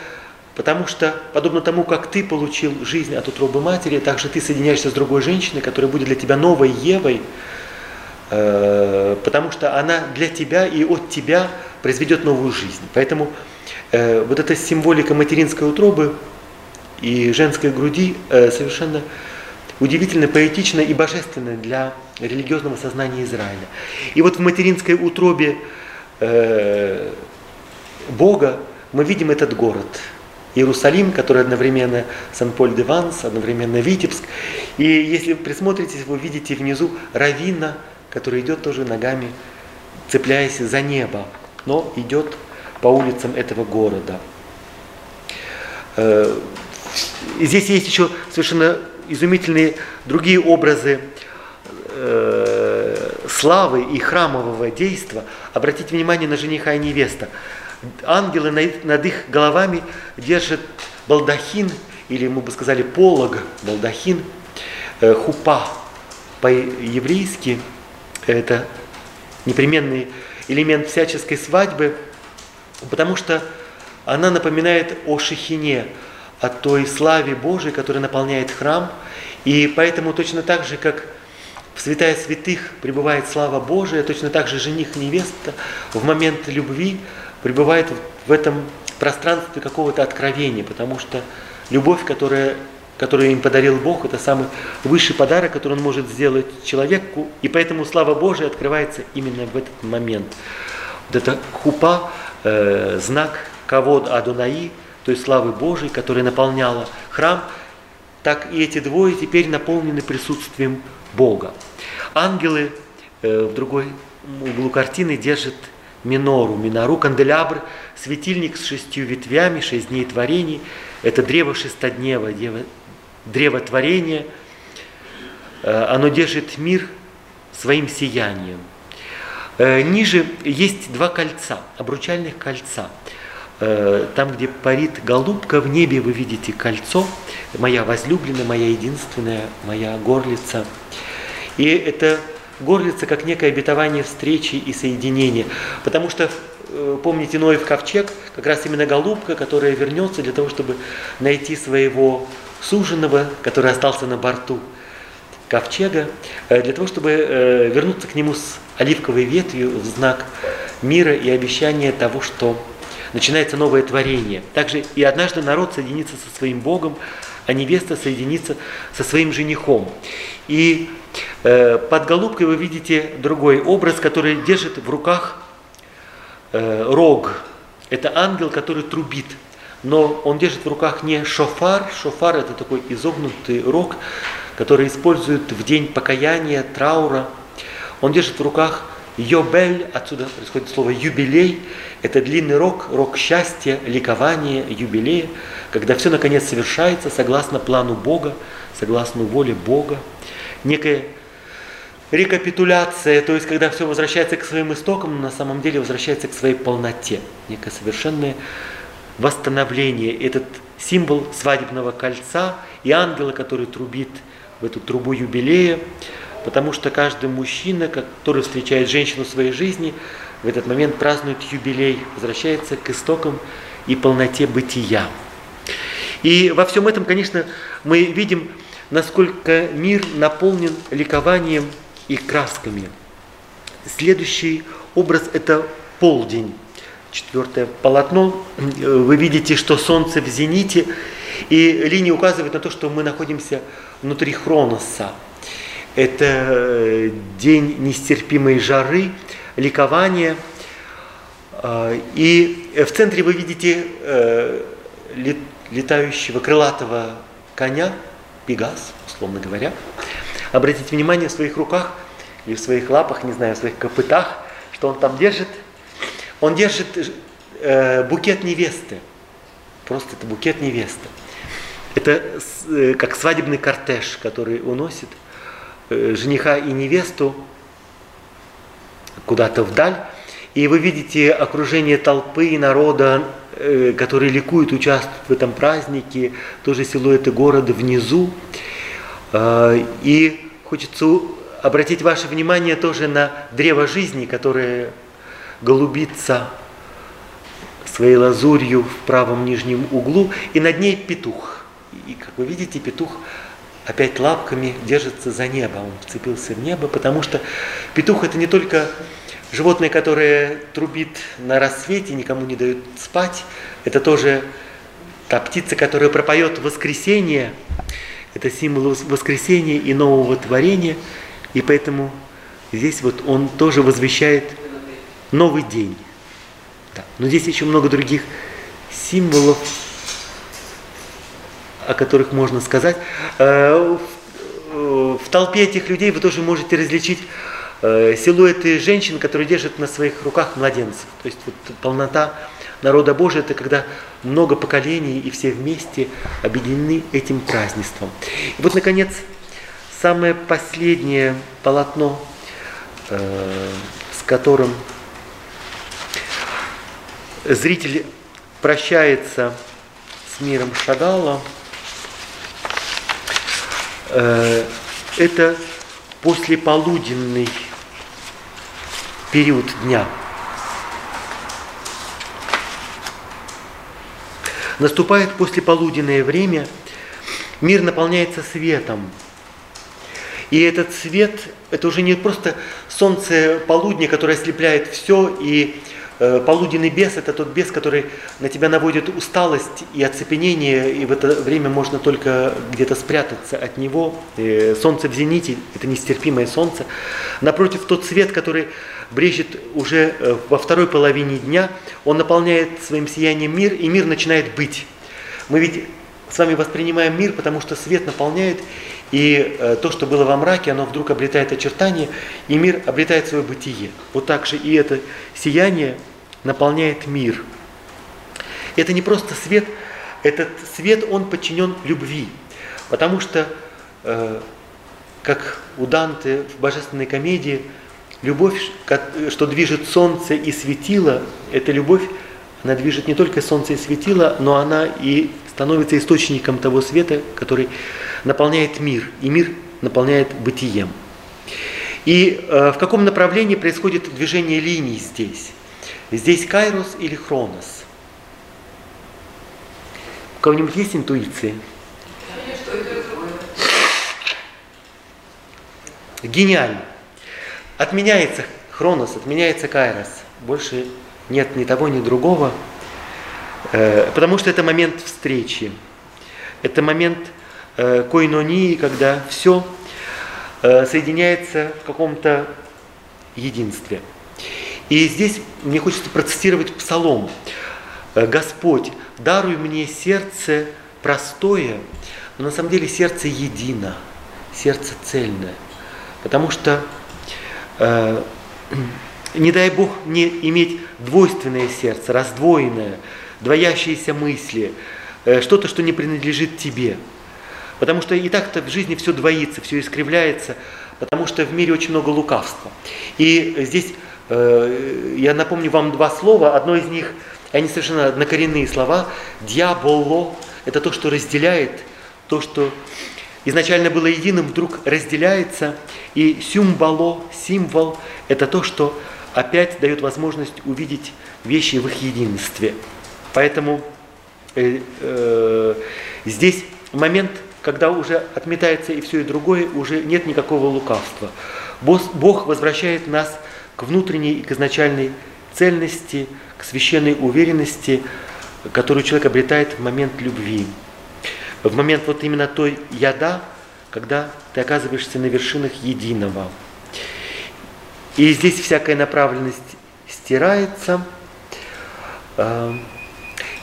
Speaker 2: Потому что, подобно тому, как ты получил жизнь от утробы матери, также ты соединяешься с другой женщиной, которая будет для тебя новой Евой, э, потому что она для тебя и от тебя произведет новую жизнь. Поэтому э, вот эта символика материнской утробы и женской груди совершенно удивительно поэтична и божественна для религиозного сознания Израиля. И вот в материнской утробе Бога мы видим этот город – Иерусалим, который одновременно Сан-Поль-де-Ванс, одновременно Витебск. И если вы присмотритесь, вы видите внизу Равина, который идет тоже ногами, цепляясь за небо, но идет по улицам этого города. Э, здесь есть еще совершенно изумительные другие образы э, славы и храмового действа. Обратите внимание на жениха и невеста ангелы над их головами держат балдахин, или мы бы сказали полог, балдахин, э, хупа. По-еврейски это непременный элемент всяческой свадьбы, потому что она напоминает о шехине, о той славе Божией, которая наполняет храм. И поэтому точно так же, как в святая святых пребывает слава Божия, точно так же жених невеста в момент любви пребывает в этом пространстве какого-то откровения, потому что любовь, которая, которую им подарил Бог, это самый высший подарок, который он может сделать человеку, и поэтому слава Божия открывается именно в этот момент. Вот это хупа, э, знак кавод Адонаи, то есть славы Божией, которая наполняла храм, так и эти двое теперь наполнены присутствием Бога. Ангелы э, в другой углу картины держат минору, минору, канделябр, светильник с шестью ветвями, шесть дней творений. Это древо шестоднева, древо, творения. Э, оно держит мир своим сиянием. Э, ниже есть два кольца, обручальных кольца. Э, там, где парит голубка, в небе вы видите кольцо, моя возлюбленная, моя единственная, моя горлица. И это горлица как некое обетование встречи и соединения. Потому что, э, помните, Ноев ковчег, как раз именно голубка, которая вернется для того, чтобы найти своего суженого, который остался на борту ковчега, э, для того, чтобы э, вернуться к нему с оливковой ветвью в знак мира и обещания того, что начинается новое творение. Также и однажды народ соединится со своим Богом, а невеста соединится со своим женихом. И э, под голубкой вы видите другой образ, который держит в руках э, рог. Это ангел, который трубит. Но он держит в руках не шофар. Шофар это такой изогнутый рог, который используют в день покаяния, траура. Он держит в руках Йобель, отсюда происходит слово юбилей, это длинный рок, рок счастья, ликования, юбилея, когда все наконец совершается согласно плану Бога, согласно воле Бога. Некая рекапитуляция, то есть когда все возвращается к своим истокам, но на самом деле возвращается к своей полноте, некое совершенное восстановление. Этот символ свадебного кольца и ангела, который трубит в эту трубу юбилея, потому что каждый мужчина, который встречает женщину в своей жизни, в этот момент празднует юбилей, возвращается к истокам и полноте бытия. И во всем этом, конечно, мы видим насколько мир наполнен ликованием и красками. Следующий образ – это полдень. Четвертое полотно. Вы видите, что солнце в зените, и линия указывает на то, что мы находимся внутри хроноса. Это э, день нестерпимой жары, ликования. А, и в центре вы видите э, летающего крылатого коня, Пегас, условно говоря. Обратите внимание в своих руках или в своих лапах, не знаю, в своих копытах, что он там держит. Он держит э, букет невесты. Просто это букет невесты. Это э, как свадебный кортеж, который уносит э, жениха и невесту куда-то вдаль. И вы видите окружение толпы и народа, э, которые ликуют, участвуют в этом празднике, тоже силуэты города внизу. Э, и хочется обратить ваше внимание тоже на древо жизни, которое голубится своей лазурью в правом нижнем углу, и над ней петух. И, как вы видите, петух опять лапками держится за небо, он вцепился в небо, потому что петух это не только животное, которое трубит на рассвете, никому не дает спать, это тоже та птица, которая пропоет воскресенье, это символ воскресения и нового творения, и поэтому здесь вот он тоже возвещает новый день. Да. Но здесь еще много других символов, о которых можно сказать. Э, в толпе этих людей вы тоже можете различить э, силуэты женщин, которые держат на своих руках младенцев. То есть вот полнота народа Божия – это когда много поколений и все вместе объединены этим празднеством. И вот, наконец, самое последнее полотно, э, с которым зритель прощается с миром Шагала, э, это послеполуденный период дня. Наступает послеполуденное время, мир наполняется светом. И этот свет, это уже не просто солнце полудня, которое ослепляет все и полуденный бес – это тот бес, который на тебя наводит усталость и оцепенение, и в это время можно только где-то спрятаться от него. Солнце в зените – это нестерпимое солнце. Напротив, тот свет, который брежет уже э, во второй половине дня, он наполняет своим сиянием мир, и мир начинает быть. Мы ведь с вами воспринимаем мир, потому что свет наполняет, и э, то, что было во мраке, оно вдруг обретает очертания, и мир обретает свое бытие. Вот так же и это сияние наполняет мир. Это не просто свет, этот свет, он подчинен любви. Потому что, э, как у Данте в божественной комедии, любовь, что движет солнце и светило, эта любовь, она движет не только солнце и светило, но она и становится источником того света, который наполняет мир, и мир наполняет бытием. И э, в каком направлении происходит движение линий здесь? Здесь кайрос или хронос? У кого-нибудь есть интуиции? Гениально. Отменяется хронос, отменяется кайрос. Больше нет ни того, ни другого. Э, потому что это момент встречи. Это момент э, койнонии, когда все э, соединяется в каком-то единстве. И здесь мне хочется процитировать псалом. «Э, Господь, даруй мне сердце простое, но на самом деле сердце едино, сердце цельное. Потому что э, не дай Бог мне иметь двойственное сердце, раздвоенное, двоящиеся мысли, э, что-то, что не принадлежит тебе. Потому что и так-то в жизни все двоится, все искривляется, потому что в мире очень много лукавства. И здесь я напомню вам два слова. Одно из них, они совершенно однокоренные слова. Диаболо – это то, что разделяет, то, что изначально было единым, вдруг разделяется. И сюмбало, символ – это то, что опять дает возможность увидеть вещи в их единстве. Поэтому э, э, здесь момент, когда уже отметается и все, и другое, уже нет никакого лукавства. Бог возвращает нас к внутренней и к изначальной цельности, к священной уверенности, которую человек обретает в момент любви. В момент вот именно той яда, когда ты оказываешься на вершинах единого. И здесь всякая направленность стирается. А,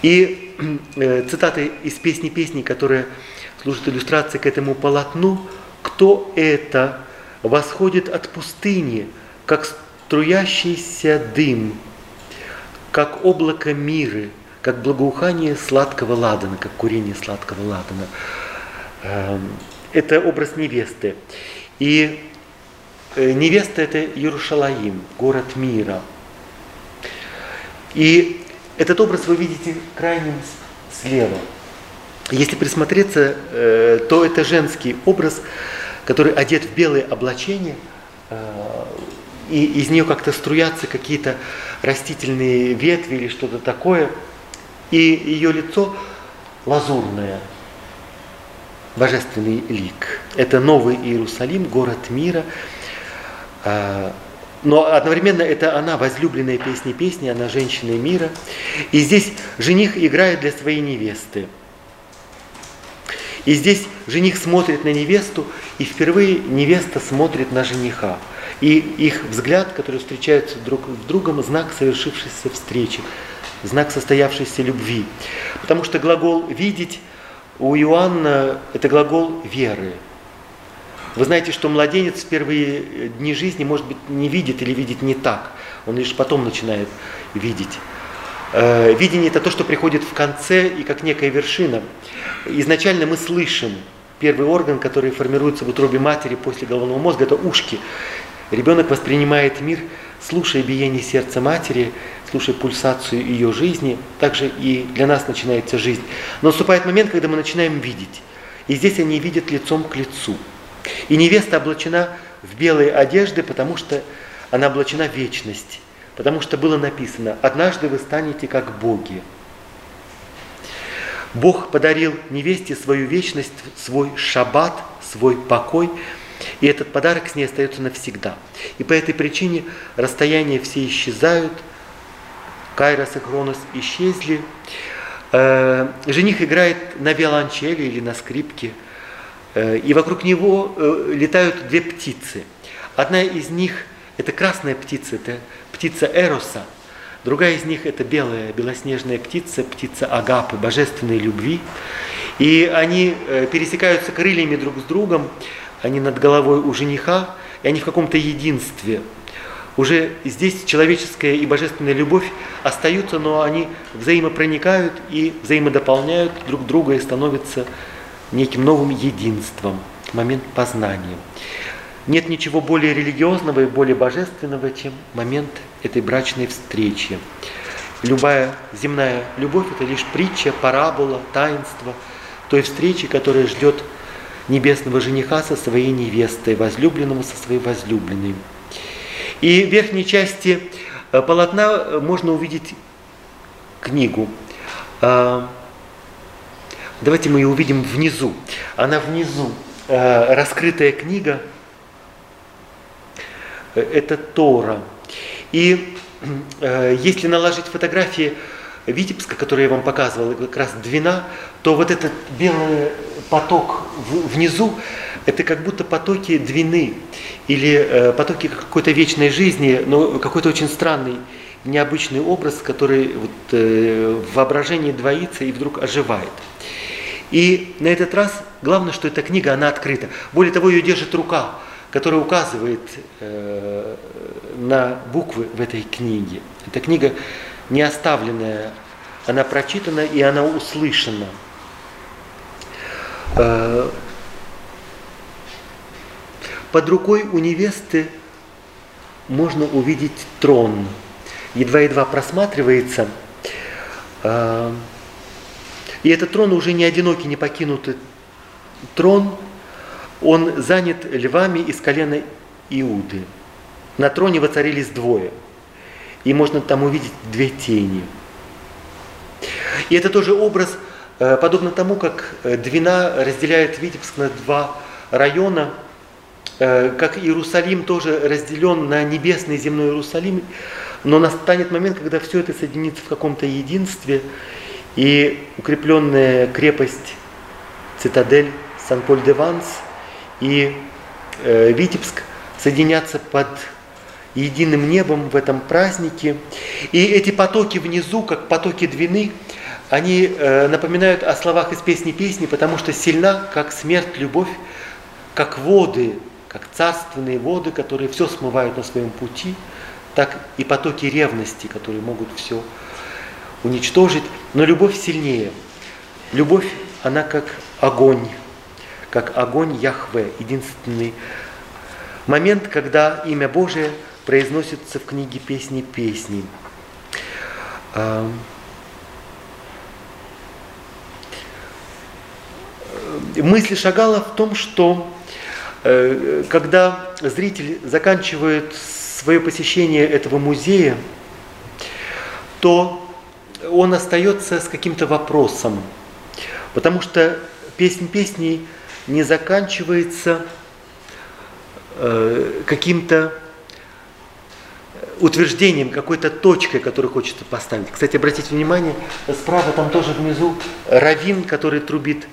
Speaker 2: и э, цитаты из песни песни, которые служат иллюстрацией к этому полотну, кто это восходит от пустыни, как струящийся дым, как облако миры, как благоухание сладкого ладана, как курение сладкого ладана. Эм, это образ невесты. И э, невеста – это Иерушалаим, город мира. И этот образ вы видите крайним слева. Если присмотреться, э, то это женский образ, который одет в белое облачение, э, и из нее как-то струятся какие-то растительные ветви или что-то такое. И ее лицо лазурное, божественный лик. Это Новый Иерусалим, город мира. А, но одновременно это она, возлюбленная песни песни, она женщина мира. И здесь жених играет для своей невесты. И здесь жених смотрит на невесту, и впервые невеста смотрит на жениха. И их взгляд, который встречаются друг с другом, знак совершившейся встречи, знак состоявшейся любви. Потому что глагол «видеть» у Иоанна – это глагол веры. Вы знаете, что младенец в первые дни жизни, может быть, не видит или видит не так. Он лишь потом начинает видеть. Э, видение – это то, что приходит в конце и как некая вершина. Изначально мы слышим. Первый орган, который формируется в утробе матери после головного мозга, это ушки. Ребенок воспринимает мир, слушая биение сердца матери, слушая пульсацию ее жизни. Также и для нас начинается жизнь. Но наступает момент, когда мы начинаем видеть. И здесь они видят лицом к лицу. И невеста облачена в белые одежды, потому что она облачена в вечность. Потому что было написано, однажды вы станете как боги. Бог подарил невесте свою вечность, свой шаббат, свой покой, и этот подарок с ней остается навсегда. И по этой причине расстояния все исчезают, Кайрос и Хронос исчезли. Э, жених играет на виолончели или на скрипке, э, и вокруг него э, летают две птицы. Одна из них – это красная птица, это птица Эроса – Другая из них это белая, белоснежная птица, птица Агапы, божественной любви. И они пересекаются крыльями друг с другом, они над головой у жениха, и они в каком-то единстве. Уже здесь человеческая и божественная любовь остаются, но они взаимопроникают и взаимодополняют друг друга и становятся неким новым единством, момент познания. Нет ничего более религиозного и более божественного, чем момент этой брачной встречи. Любая земная любовь – это лишь притча, парабола, таинство той встречи, которая ждет небесного жениха со своей невестой, возлюбленного со своей возлюбленной. И в верхней части э, полотна можно увидеть книгу. А, давайте мы ее увидим внизу. Она внизу, э, раскрытая книга – Э, это Тора. И э, если наложить фотографии Витебска, которые я вам показывал, как раз Двина, то вот этот белый поток внизу, это как будто потоки Двины или э, потоки какой-то вечной жизни, но какой-то очень странный, необычный образ, который вот, э, в воображении двоится и вдруг оживает. И на этот раз главное, что эта книга, она открыта. Более того, ее держит рука который указывает э, на буквы в этой книге. Эта книга не оставленная, она прочитана и она услышана. Э, под рукой у невесты можно увидеть трон. Едва-едва просматривается. Э, и этот трон уже не одинокий, не покинутый трон – он занят львами из колена Иуды. На троне воцарились двое. И можно там увидеть две тени. И это тоже образ, подобно тому, как э, Двина разделяет Витебск на два района, э, как Иерусалим тоже разделен на небесный и земной Иерусалим, но настанет момент, когда все это соединится в каком-то единстве, и укрепленная крепость, цитадель Сан-Поль-де-Ванс – и э, Витебск соединятся под единым небом в этом празднике. И эти потоки внизу, как потоки Двины, они э, напоминают о словах из песни песни, потому что сильна, как смерть, любовь, как воды, как царственные воды, которые все смывают на своем пути, так и потоки ревности, которые могут все уничтожить. Но любовь сильнее. Любовь, она как огонь как огонь Яхве, единственный момент, когда имя Божие произносится в книге «Песни песни». Мысль Шагала в том, что э, когда зритель заканчивает свое посещение этого музея, то он остается с каким-то вопросом, потому что песнь песней не заканчивается э, каким-то утверждением, какой-то точкой, которую хочется поставить. Кстати, обратите внимание, справа там тоже внизу равин, который трубит э,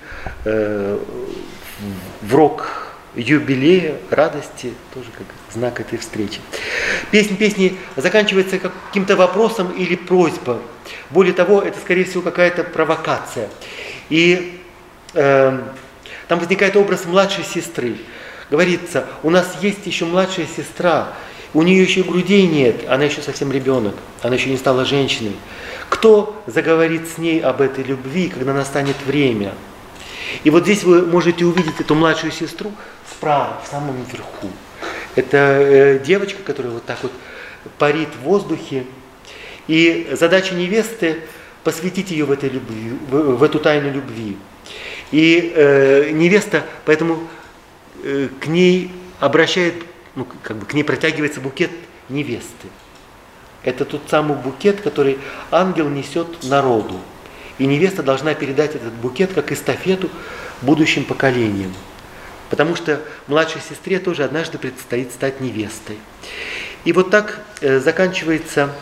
Speaker 2: в рок юбилея, радости, тоже как знак этой встречи. Песнь песни заканчивается каким-то вопросом или просьбой. Более того, это, скорее всего, какая-то провокация. И э, там возникает образ младшей сестры. Говорится, у нас есть еще младшая сестра, у нее еще грудей нет, она еще совсем ребенок, она еще не стала женщиной. Кто заговорит с ней об этой любви, когда настанет время? И вот здесь вы можете увидеть эту младшую сестру справа, в самом верху. Это э, девочка, которая вот так вот парит в воздухе. И задача невесты посвятить ее в, этой любви, в, эту тайну любви. И э, невеста поэтому э, к ней обращает, ну, как бы к ней протягивается букет невесты. Это тот самый букет, который ангел несет народу. И невеста должна передать этот букет как эстафету будущим поколениям. Потому что младшей сестре тоже однажды предстоит стать невестой. И вот так э, заканчивается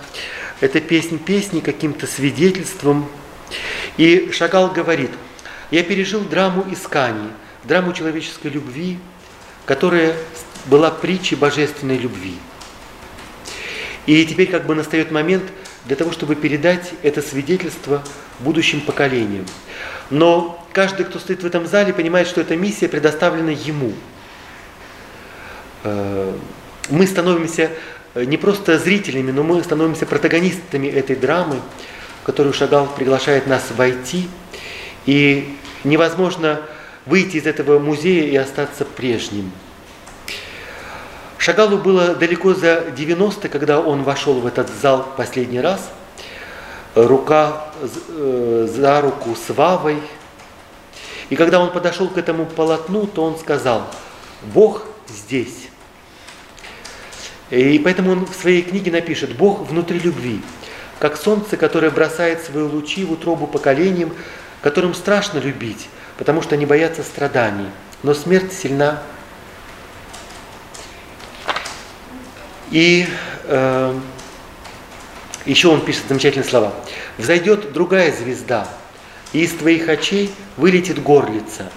Speaker 2: эта песня песни каким-то свидетельством. И Шагал говорит, я пережил драму исканий, драму человеческой любви, которая была притчей божественной любви. И теперь как бы настает момент для того, чтобы передать это свидетельство будущим поколениям. Но каждый, кто стоит в этом зале, понимает, что эта миссия предоставлена ему. Э, мы становимся э, не просто зрителями, но мы становимся протагонистами этой драмы, которую Шагал приглашает нас войти. И невозможно выйти из этого музея и остаться прежним. Шагалу было далеко за 90, когда он вошел в этот зал последний раз. Рука э, за руку с Вавой – и когда он подошел к этому полотну, то он сказал, Бог здесь. И поэтому он в своей книге напишет, Бог внутри любви, как солнце, которое бросает свои лучи в утробу поколениям, которым страшно любить, потому что они боятся страданий. Но смерть сильна. И э, еще он пишет замечательные слова. «Взойдет другая звезда, и из твоих очей вылетит горлица.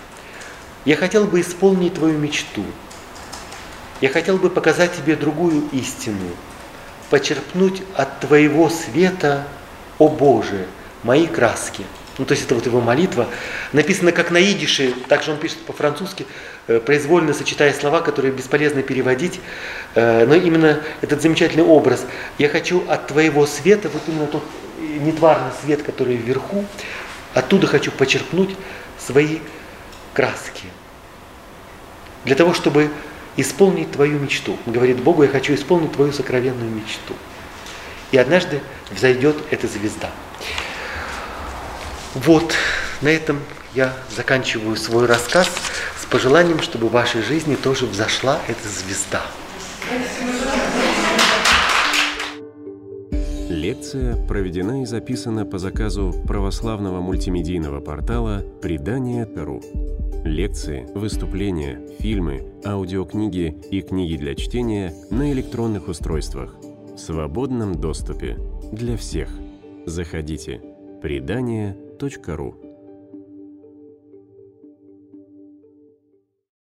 Speaker 2: Я хотел бы исполнить твою мечту. Я хотел бы показать тебе другую истину, почерпнуть от твоего света, о Боже, мои краски. Ну, то есть это вот его молитва. Написано как на идише, также он пишет по-французски, произвольно сочетая слова, которые бесполезно переводить. Э, но именно этот замечательный образ. Я хочу от твоего света, вот именно тот нетварный свет, который вверху, Оттуда хочу почерпнуть свои краски. Для того, чтобы исполнить твою мечту. Говорит Богу, я хочу исполнить твою сокровенную мечту. И однажды взойдет эта звезда. Вот, на этом я заканчиваю свой рассказ с пожеланием, чтобы в вашей жизни тоже взошла эта звезда.
Speaker 1: Лекция проведена и записана по заказу православного мультимедийного портала «Предание.ру». Лекции, выступления, фильмы, аудиокниги и книги для чтения на электронных устройствах в свободном доступе для всех. Заходите. Предание.ру